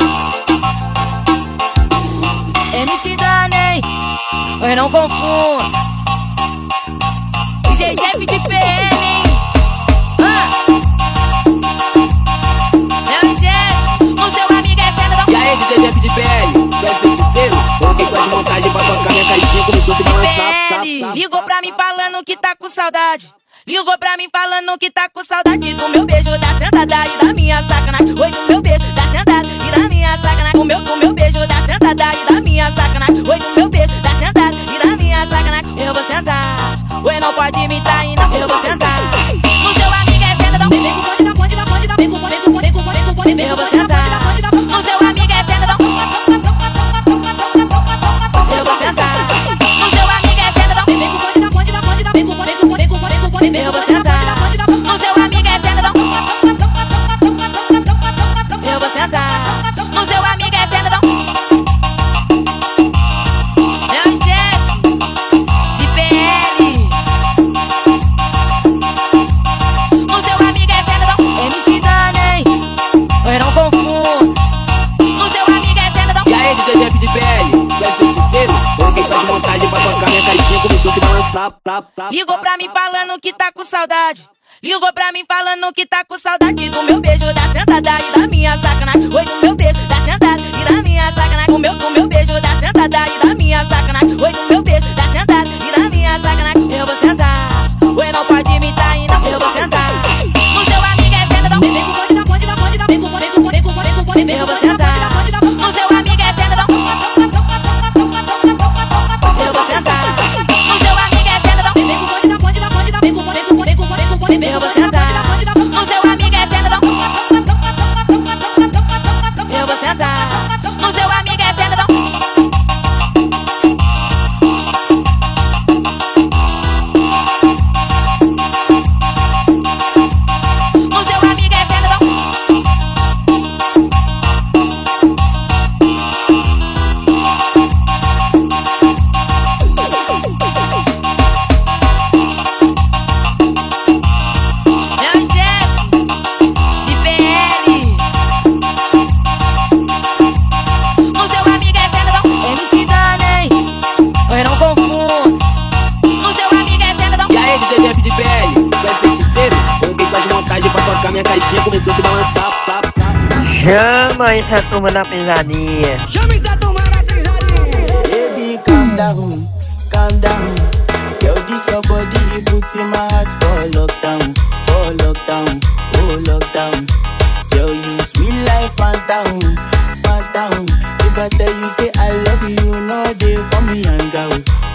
S31: MC Danem, mas não confunda. DJ Jeff de PM.
S32: de PL, tu é feiticeiro? Coloquei tuas montagens pra tocar minha caixinha, começou a se balançar.
S31: Ligou pra mim falando que tá com saudade. Ligou pra mim falando que tá com saudade do meu beijo, da sentada e da minha sacanagem. Oi, do meu beijo, da sentada e da minha sacanagem. O meu, do meu beijo, da sentada e da minha sacanagem. Oi, do meu beijo, da sentada e da minha sacanagem. Eu vou sentar, oi, não pode me trair, não, eu vou sentar. Ligou pra mim falando que tá com saudade. Ligou pra mim falando que tá com saudade do meu beijo, da sentada e da minha sacanagem. Oi, do meu beijo, da sentada e da minha sacanagem. O meu, o meu beijo, da sentada e da minha sacanagem. Oi, do meu
S32: DJ Jeff de PL, tu é feiticeiro? Coloquei tuas montagens pra tocar minha caixinha começou a se balançar. Tá, tá.
S33: Chama essa turma da pisadinha.
S32: Chama essa turma da pisadinha.
S34: Baby, calm down, calm down. Yo, this your body, it puts in my heart for lockdown, for lockdown, oh lockdown. Yo, you sweet life, phantom, phantom. If I tell you say I love you, you know they for me, young girl,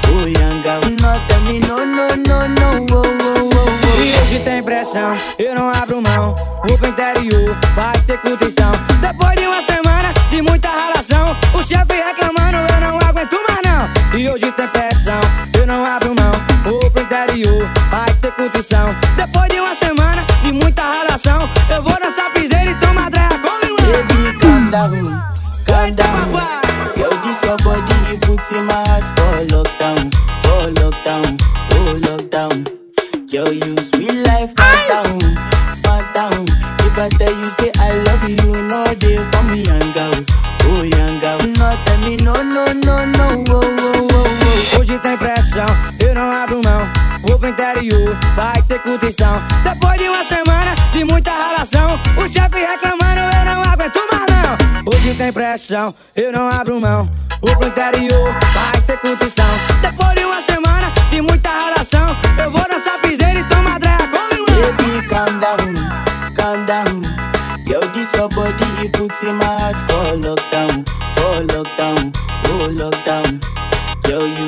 S34: oh young girl. No, tell me no, no, no, no, oh, oh, oh, oh.
S3: E hoje tem pressão, eu não abro mão. Vou pro interior, vai ter curtição. Depois de uma semana de muita relação, o chefe reclamando, eu não aguento mais não. E hoje tem pressão, eu não abro mão. Vou pro interior, vai ter curtição. Depois de uma semana de muita relação, eu vou dançar curtição. Depois de uma semana de muita relação, o chefe reclamando, eu não aguento mais não. Hoje tem pressão, eu não abro mão. Vou pro interior, vai ter curtição. Depois de uma semana de muita relação, eu vou dançar piseira e tomar dreia com limão.
S34: Baby, calm down, calm down. Yo, this your body, it puts in my heart for lockdown, for lockdown, oh lockdown. Yo, you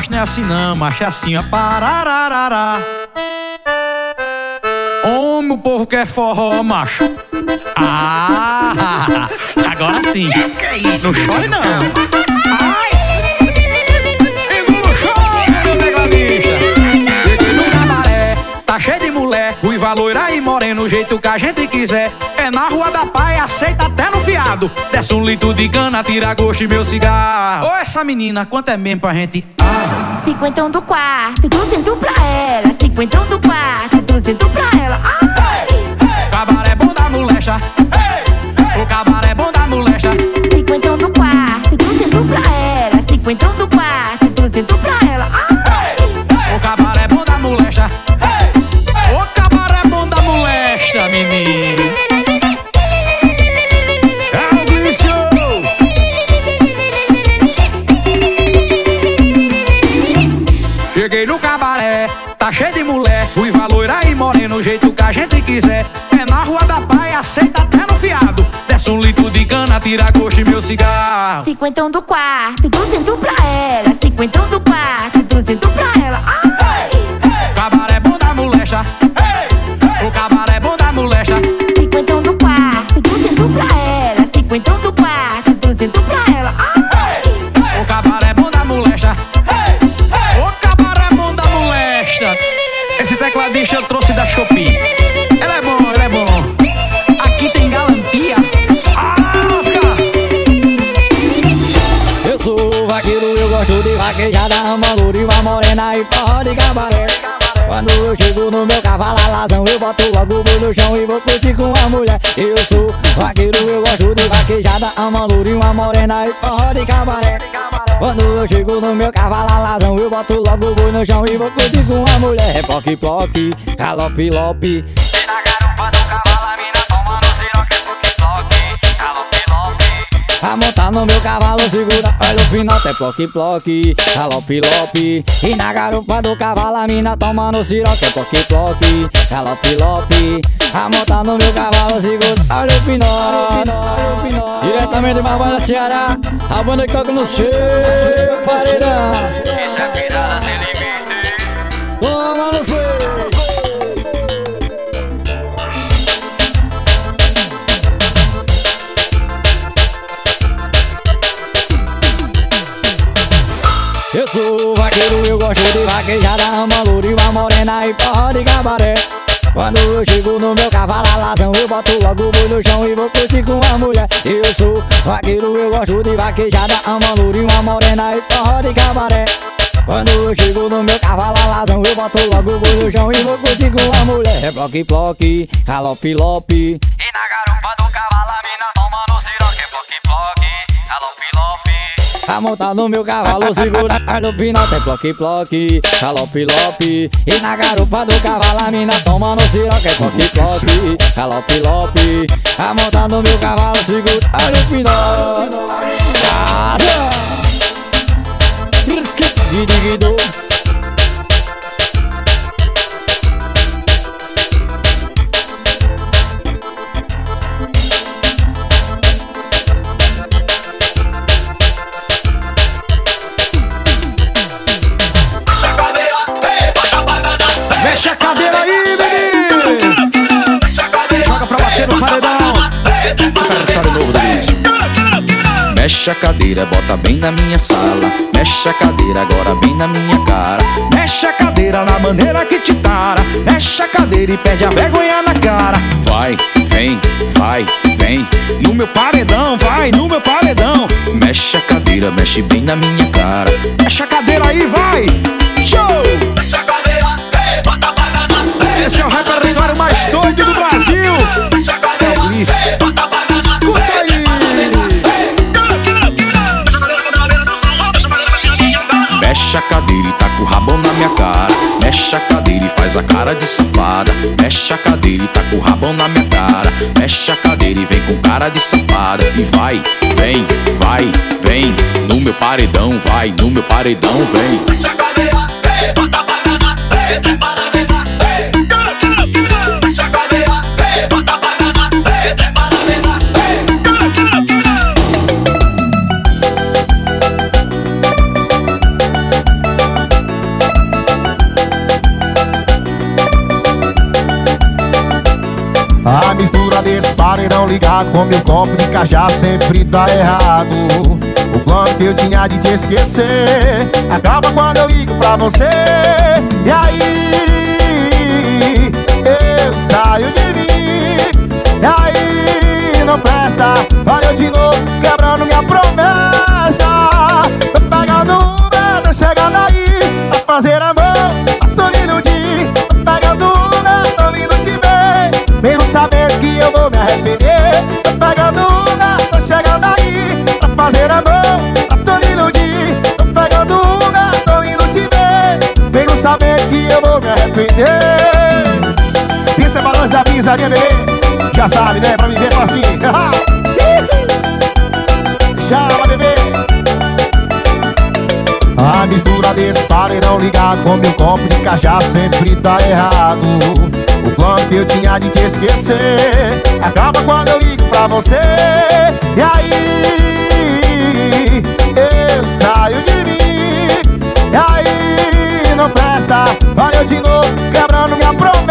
S35: macho, não é assim não, macho, é assim, ó. Parararará. Homem, o povo quer forró, macho. Ah, agora sim. Não chore não. Tá cheio de mulher. Ruiva, loira e moreno, o jeito que a gente quiser. Na rua da pai, aceita até no fiado. Desce um litro de cana, tira gosto e meu cigarro. Ô, essa menina, quanto é mesmo pra gente?
S16: Cinquentão do quarto, duzento pra ela. Cinquentão do quarto, duzento pra ela. Ai!
S35: Cabaré bom da molecha. O cabaré bom da molecha.
S16: Cinquentão do quarto, duzento pra ela. Cinquentão do quarto, duzento pra ela. Ai!
S35: O cabaré bom da molecha. O cabaré bom da molecha, menino. Tira gosto e meu cigarro.
S16: Cinquentão do quarto, duzento pra ela.
S3: Boto logo o no chão e vou curtir com a mulher. Eu sou vaqueiro, eu gosto de vaquejada. Ama lourinho, uma morena e forró de cabaré. Quando eu chego no meu cavalo alazão Eu boto logo o boi no chão e vou curtir com a mulher. É ploque, ploque, galope, lope A montar no meu cavalo, segura, olha o final, é ploque, ploque, galope, lope. E na garupa do cavalo, a mina toma no siroque, é ploque, ploque, galope, lope. A montar no meu cavalo, segura, olha o final. Diretamente de Barbalha, Ceará, a banda que toca no seu paredão. Isso é pirada sem limite. Toma no seu. Vaqueiro, eu gosto de vaquejada Ama louro, uma morena e porra de cabaré. Quando eu chego no meu cavalo alazão Eu boto logo o boi no chão e vou curtir com a mulher. Eu sou vaqueiro, eu gosto de vaquejada Ama louro, uma morena e porra de cabaré. Quando eu chego no meu cavalo alazão Eu boto logo o boi no chão e vou curtir com a mulher. É ploque, ploque, galope, lope. E na garupa do cavalo a mina lope A montar no meu cavalo segura no final. Tem ploque, ploque, galope, lope. E na garupa do cavalo a mina toma no siroque. É ploque, ploque, galope, lope. A montar no meu cavalo segura no final. Casa!
S4: Mexe cadeira,
S36: bota bem na minha sala. Mexe a cadeira agora bem na minha cara.
S4: Mexe a cadeira na maneira que te tara. Mexe a cadeira e perde a vergonha na cara.
S36: Vai, vem, vai, vem.
S4: No meu paredão, vai, no meu paredão.
S36: Mexe a cadeira, mexe bem na minha cara.
S4: Mexe a cadeira aí, vai! Show!
S36: Mexe a cadeira e taca o rabão na minha cara. Mexe a cadeira e faz a cara de safada. Mexe a cadeira e taca o rabão na minha cara. Mexe a cadeira e vem com cara de safada. E vai, vem, vai, vem. No meu paredão, vai, no meu paredão, vem.
S4: Mexe a cadeira, A
S1: mistura desse paredão ligado com meu copo de cajá sempre tá errado. O plano que eu tinha de te esquecer acaba quando eu ligo pra você. E aí eu saio de mim. E aí não presta. Olha eu de novo quebrando minha promessa. Tô pegando Uber, tô chegando aí pra fazer amor. Sabendo que eu vou me arrepender. Tô pegando uma, tô chegando aí Pra fazer amor, pra tu me iludir. Tô pegando uma, tô indo te ver. Mesmo sabendo que eu vou me arrepender. Isso é balanço da né bebê? Já sabe, né? Pra me ver facinho Chama, bebê a mistura desse paredão ligado com meu copo de cachaça sempre tá errado. O plano que eu tinha de te esquecer Acaba quando eu ligo pra você. E aí eu saio de mim. E aí não presta. Olha eu de novo quebrando minha promessa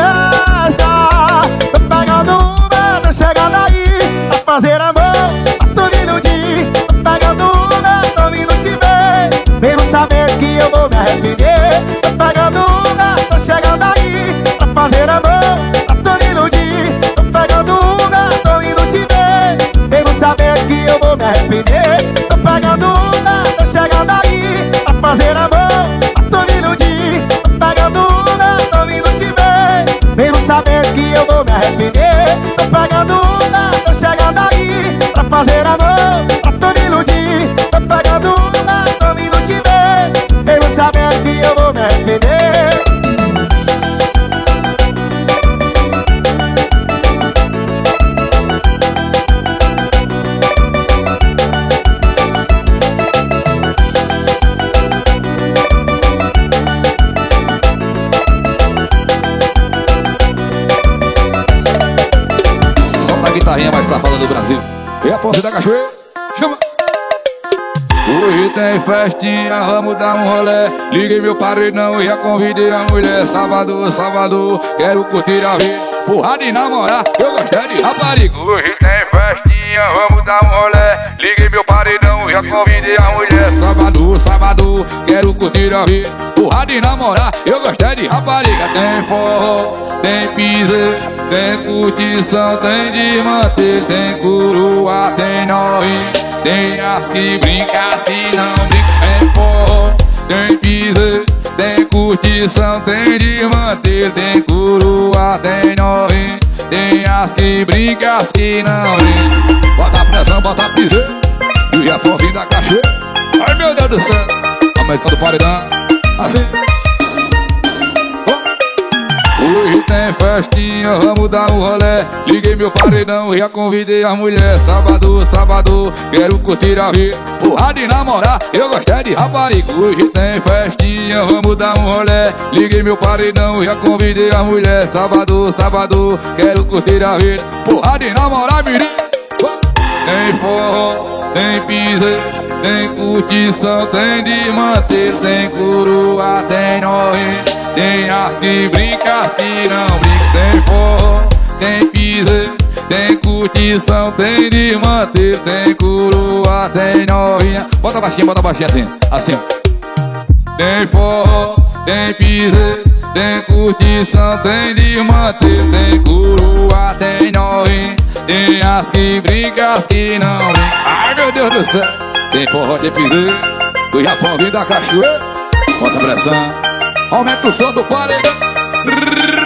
S10: festinha, vamos dar um rolé. Liguei meu paredão e já convidei a mulher. Sábado, sábado, quero curtir a vida. Porrada e namorar, eu gostei de rapariga. Hoje tem festinha, vamos dar um rolé. Liguei meu paredão e já convidei a mulher. Sábado, sábado, quero curtir a vida. Porrada e namorar, eu gostei de rapariga. Tem forró, tem piseiro, tem curtição, tem de manter, tem coroa, tem novinho. Tem as que brinca, as que não brinca Tem forró, tem piseiro, tem curtição Tem de manter, tem coroa, tem novinho Tem as que brinca, as que não brinca. Bota a pressão, bota a piseiro E o Jafonzinho da cachoeira. Ai meu Deus do céu A medição do paredão Assim Hoje tem festinha, vamos dar um rolé. Liguei meu paredão, já convidei a mulher. Sábado, sábado, quero curtir a vida. Porrada de namorar, eu gostei de rapariga. Hoje tem festinha, vamos dar um rolé. Liguei meu paredão, já convidei a mulher. Sábado, sábado, quero curtir a vida. Porrada de namorar, mirim Tem forró, tem piseiro, tem curtição Tem de manter, tem coroa, tem novinho tem as que brinca, as que não brinca Tem forró, tem piseiro, tem curtição Tem de manter, tem coroa, tem novinha. Bota baixinho, bota baixinho assim, assim. Tem forró, tem piseiro, tem curtição Tem de manter, tem coroa, tem novinha. Tem as que brinca, as que não brinca Ai meu Deus do céu. Tem forró, tem piseiro, do Japãozinho da cachoeira. Bota pressão Aumenta o som do paredão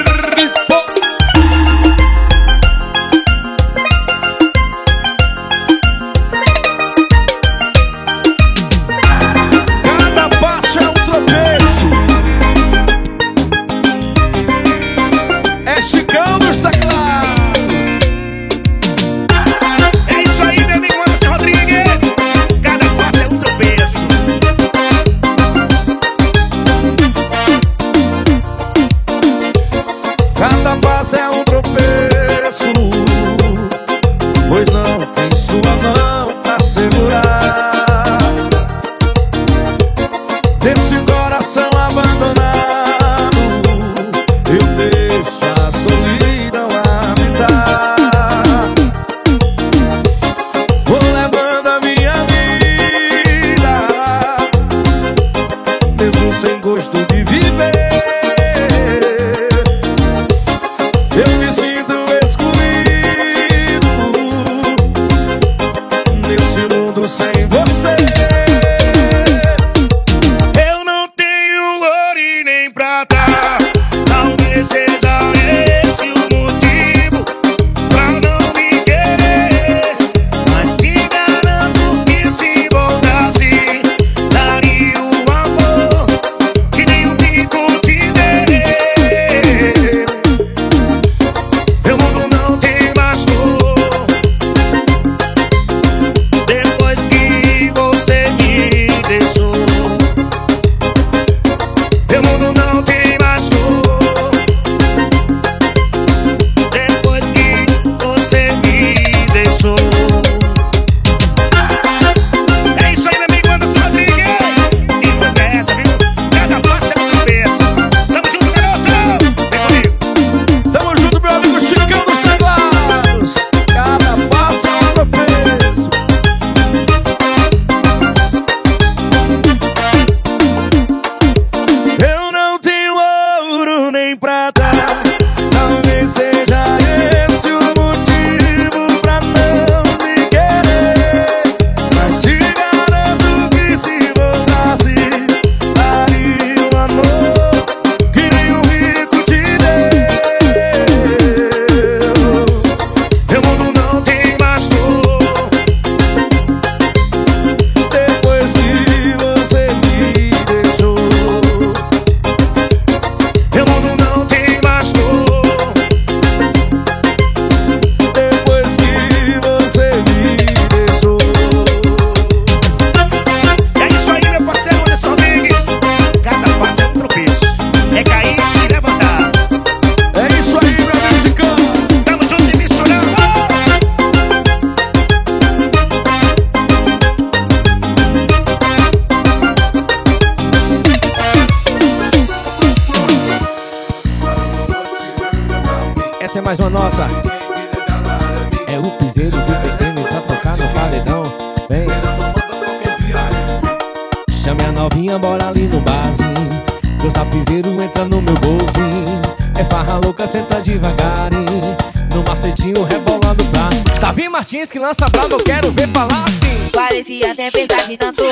S37: que lança brava, eu quero ver falar assim.
S31: Parecia até pensar de tanto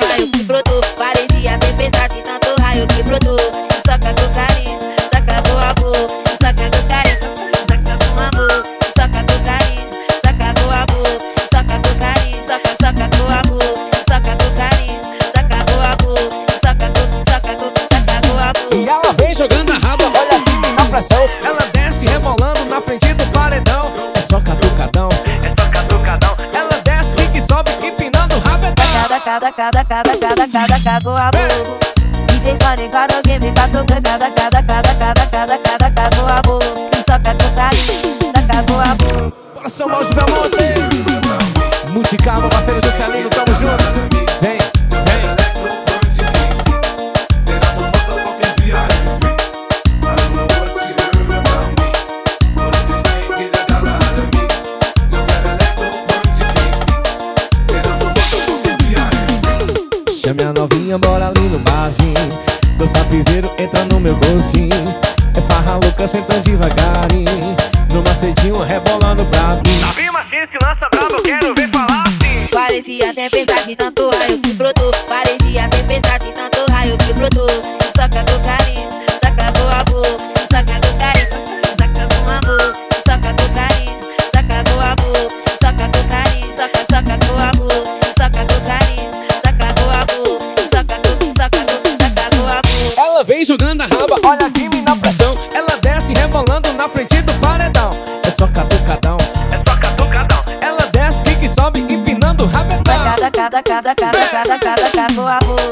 S31: cada, cada, cada, cada, cada, cada, amor.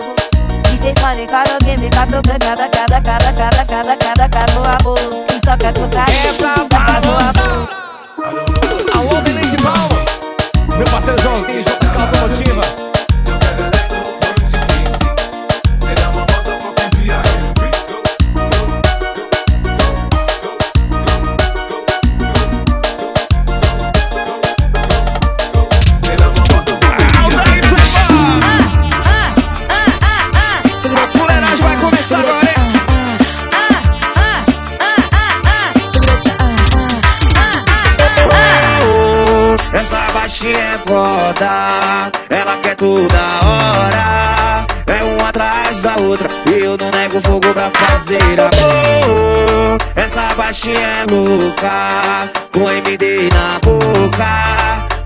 S31: DJ cada cada cada cada cada, cada, cada, cada, cada, cada, cada, amor. cada só cada cada
S37: é pra
S31: cada, amor.
S37: Alô, cada cada cada meu parceiro
S7: cada ela quer toda hora. É um atrás da outra, e eu não nego fogo pra fazer amor. Essa baixinha é louca, com MD na boca.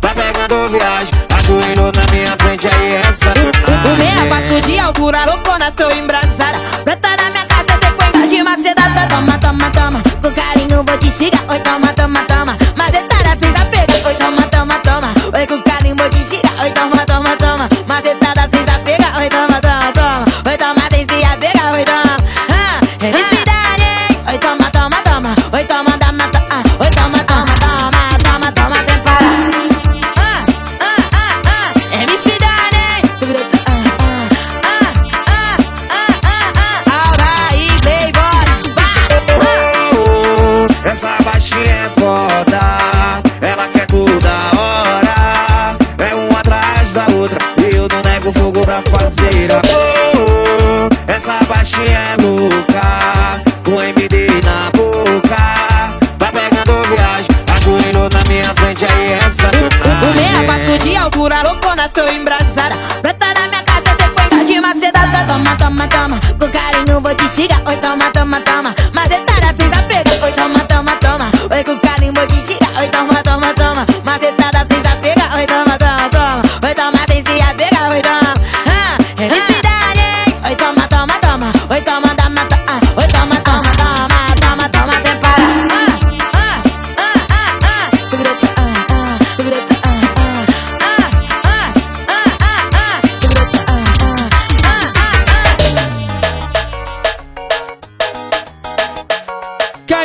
S7: Tá pegando viagem, ajoelhou na minha frente, aí essa.
S31: O meia
S7: é
S31: bato de altura, loucona, tô embrasada. Preta na minha casa, sequência de macedada. Toma, toma, toma, com carinho vou te xingar. Oi, toma, toma, toma.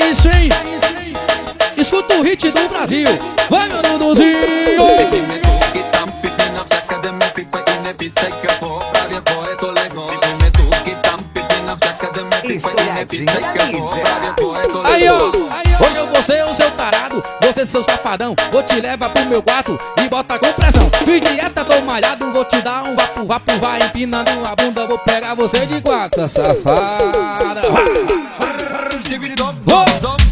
S37: é isso, hein? Escuta o hits do Brasil. Vai, meu Duduzinho! Aí, ó! Hoje eu vou ser o seu tarado, você seu safadão. Vou te levar pro meu quarto e bota com pressão. Fiz dieta, tô malhado, vou te dar um vapo, vapo, vai empinando a bunda. Vou pegar você de quatro, safada. give it up, up, up.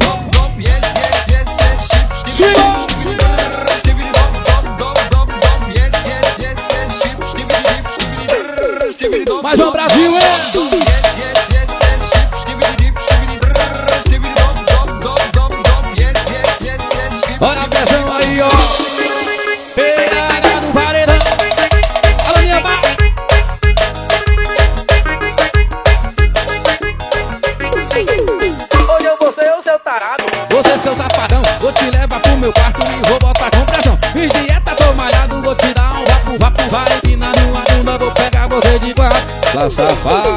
S37: Safada.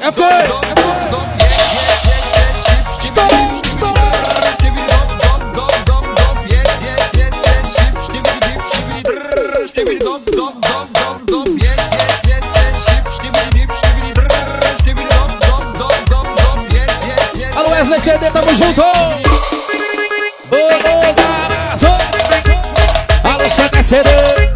S37: É Wesley CD, tamo junto! Alô, CD!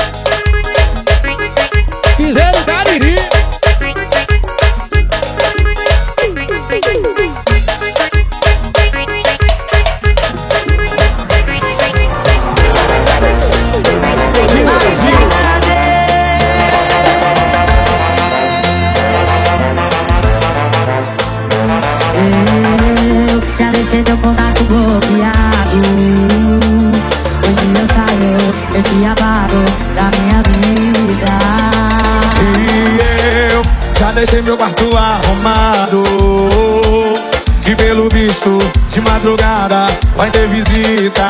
S3: Deixei
S5: meu quarto arrumado Que pelo visto de madrugada vai ter visita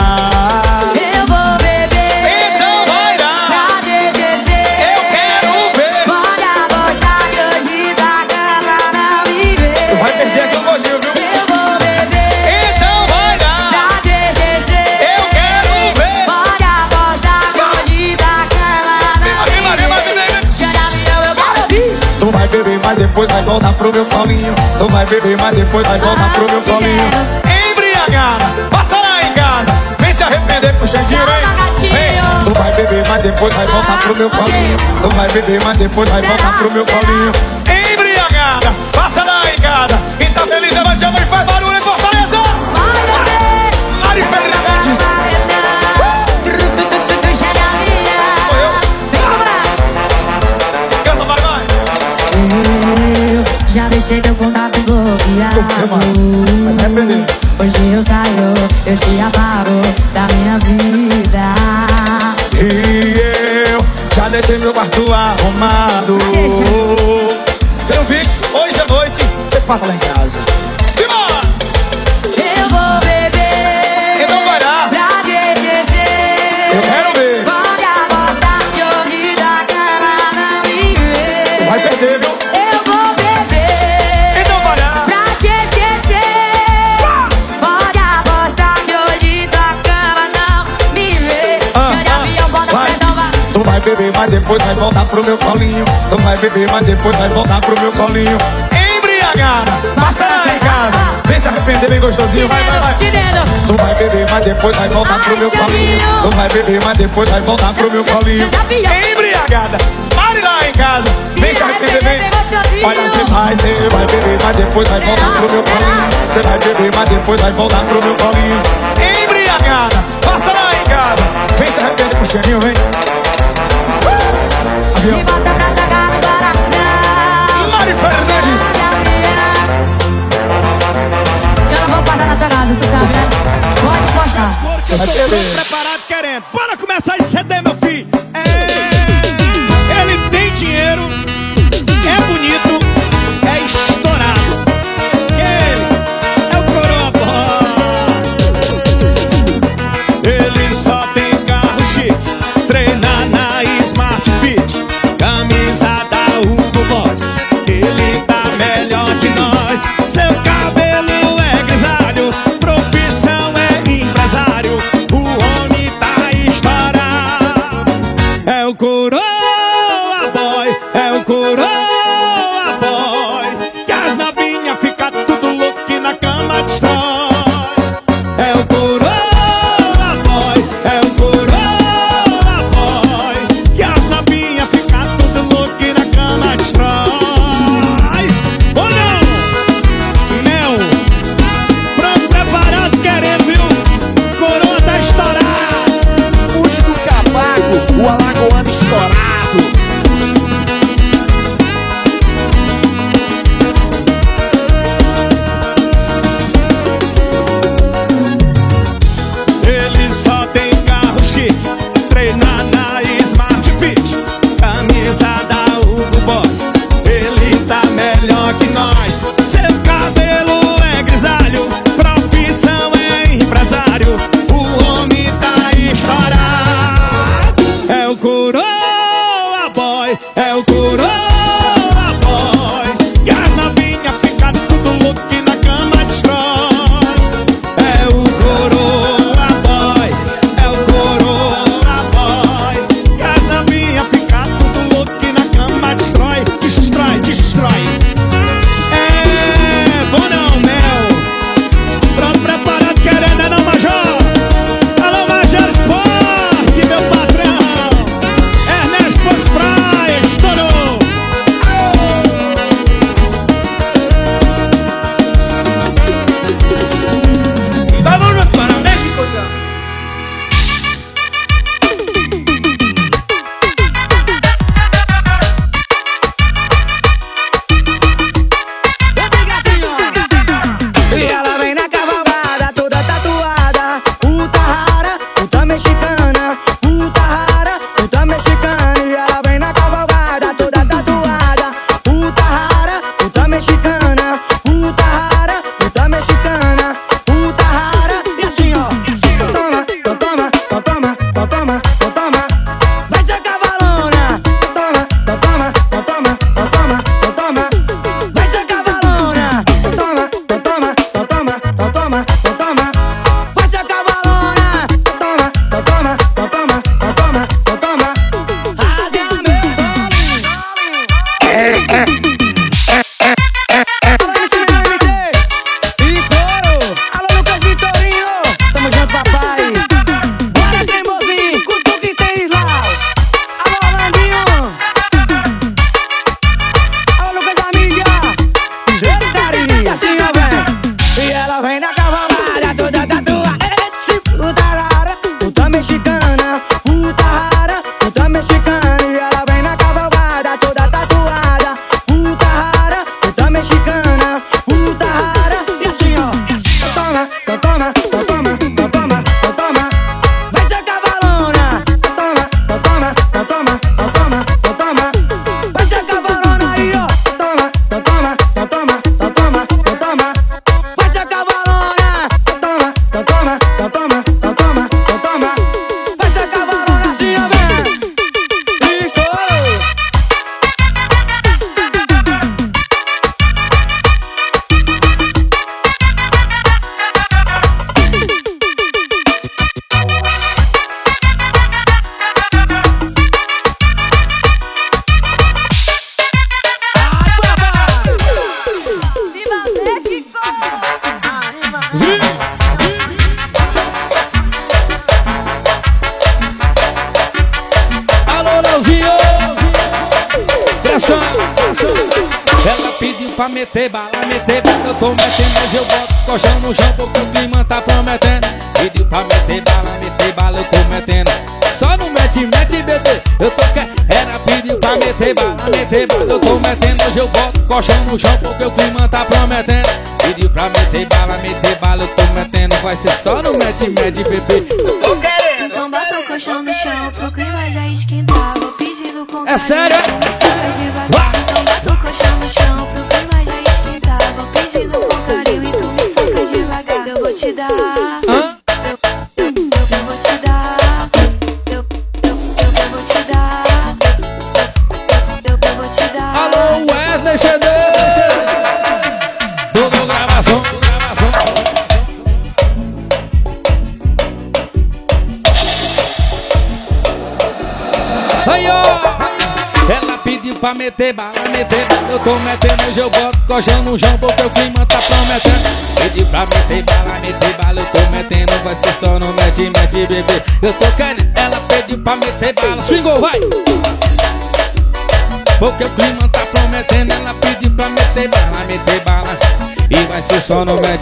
S5: depois vai voltar pro meu colinho. Tu vai beber, mas depois vai voltar pro meu colinho. Embriagada, passa lá em casa. Vem se arrepender Xandinho, hein? Vem. Tu vai beber, mas depois vai voltar pro meu colinho. Tu vai beber, mas depois vai voltar pro meu colinho. Embriagada, passa lá em casa. Quem tá feliz, levante a mão e faz
S3: já deixei teu contato bloqueado
S5: Vai se arrepender.
S3: Hoje eu saio, eu te apago da minha vida
S5: E eu já deixei meu quarto arrumado. Pelo visto, hoje à noite você passa lá em casa.
S3: Beber,
S5: mas depois vai voltar pro meu colinho. Tu vai beber, mas depois vai voltar pro meu colinho. Embriagada, passa lá em casa. Vem se arrepender bem gostosinho, vai, vai, vai. Tu vai beber, mas depois vai voltar pro meu colinho. Tu vai beber, mas depois vai voltar pro meu colinho. Embriagada, pare lá em casa. Vem se arrepender bem. Olha, você vai, vai beber, mas depois vai voltar pro meu colinho. Você vai beber, mas depois vai voltar pro meu colinho. Embriagada, passa lá em casa. Vem se arrepender com o cheirinho, vem. Avião. Mari Fernandes.
S3: Eu não vou passar na tua casa, tu tá vendo? Pode postar
S5: Você vai beber.
S38: preparado querendo. Bora começar esse CD,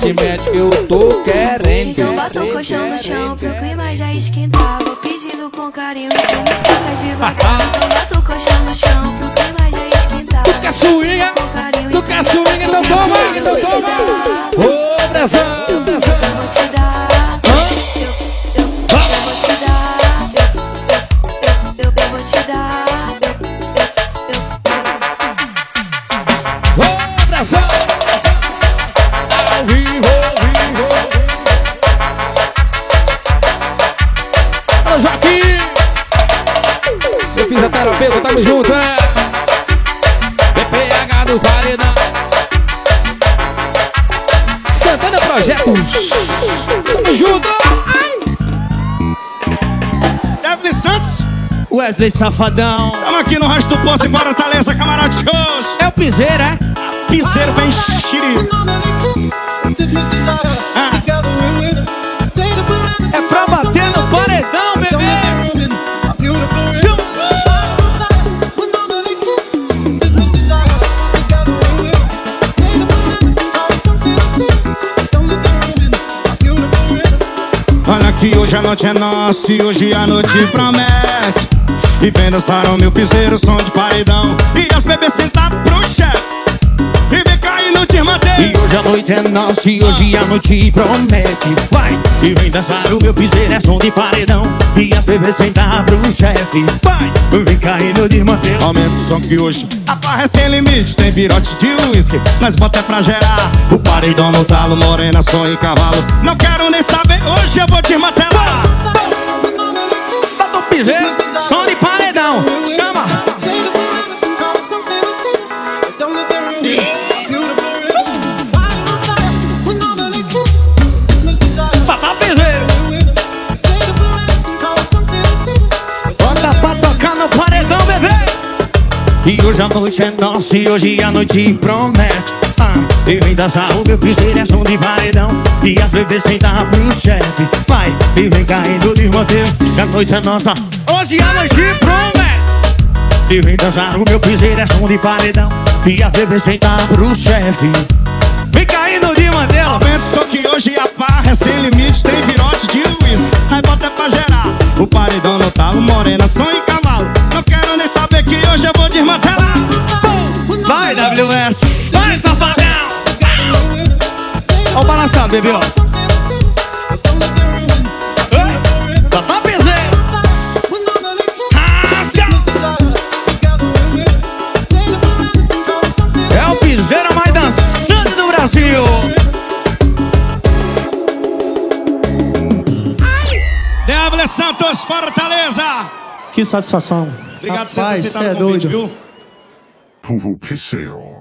S37: mete, mete, eu tô querendo.
S30: Então bota o colchão no chão pro clima já esquentar. Vou pedindo com carinho e tu me saca devagar. Então bota o colchão no chão pro clima já esquentar.
S37: Swinga? Tu quer swinga? Então toma, então toma. Ô, Brasil,
S39: Wesley Safadão.
S1: Tamo aqui no Rasto do Poço em Fortaleza, camarada shows.
S39: É o piseiro, é?
S1: Piseiro vem xiri.
S39: É pra bater no paredão, bebê. Chama.
S1: Olha que hoje a noite é nossa e hoje a noite promete. E vem dançar o meu piseiro, som de paredão. E as bebês sentar pro chefe. E vem cair no te manter.
S39: E hoje a noite é nossa e hoje a noite promete Vai! E vem dançar o meu piseiro, é som de paredão E as bebês sentar pro chefe Vai! Vem caindo de manter
S1: Aumenta o som que hoje a barra é sem limite. Tem virote de uísque, nós bota é pra gerar. O paredão no talo, morena, som e cavalo. Não quero nem saber, hoje eu vou te martelar.
S39: O piseiro, som de paredão Chama! Papá Bota pra tocar no paredão, bebê. E hoje a noite é nossa e hoje a noite promete. Ah, E vem dançar o meu piseiro, é som de paredão. E as bebês sentar pro chefe Vai, e vem caindo de roteiro Que a noite é nossa, hoje a noite promete E vem dançar o meu piseiro, é som de paredão E as bebês sentar pro chefe Vem caindo de mantel
S1: Aumenta o som que hoje a barra é sem limite. Tem virote de uísque, nós bota é pra gerar. O paredão no talo, morena, som e cavalo. Não quero nem saber que hoje eu vou desmantelar.
S39: Vai, WS Vai, safadão Ó o balançado, bebê, ó
S1: Fortaleza.
S40: Que satisfação.
S1: Obrigado por
S40: Rapaz,
S1: ter aceitado
S40: cê é
S1: o convite,
S40: doido.
S1: viu?
S41: Pixel.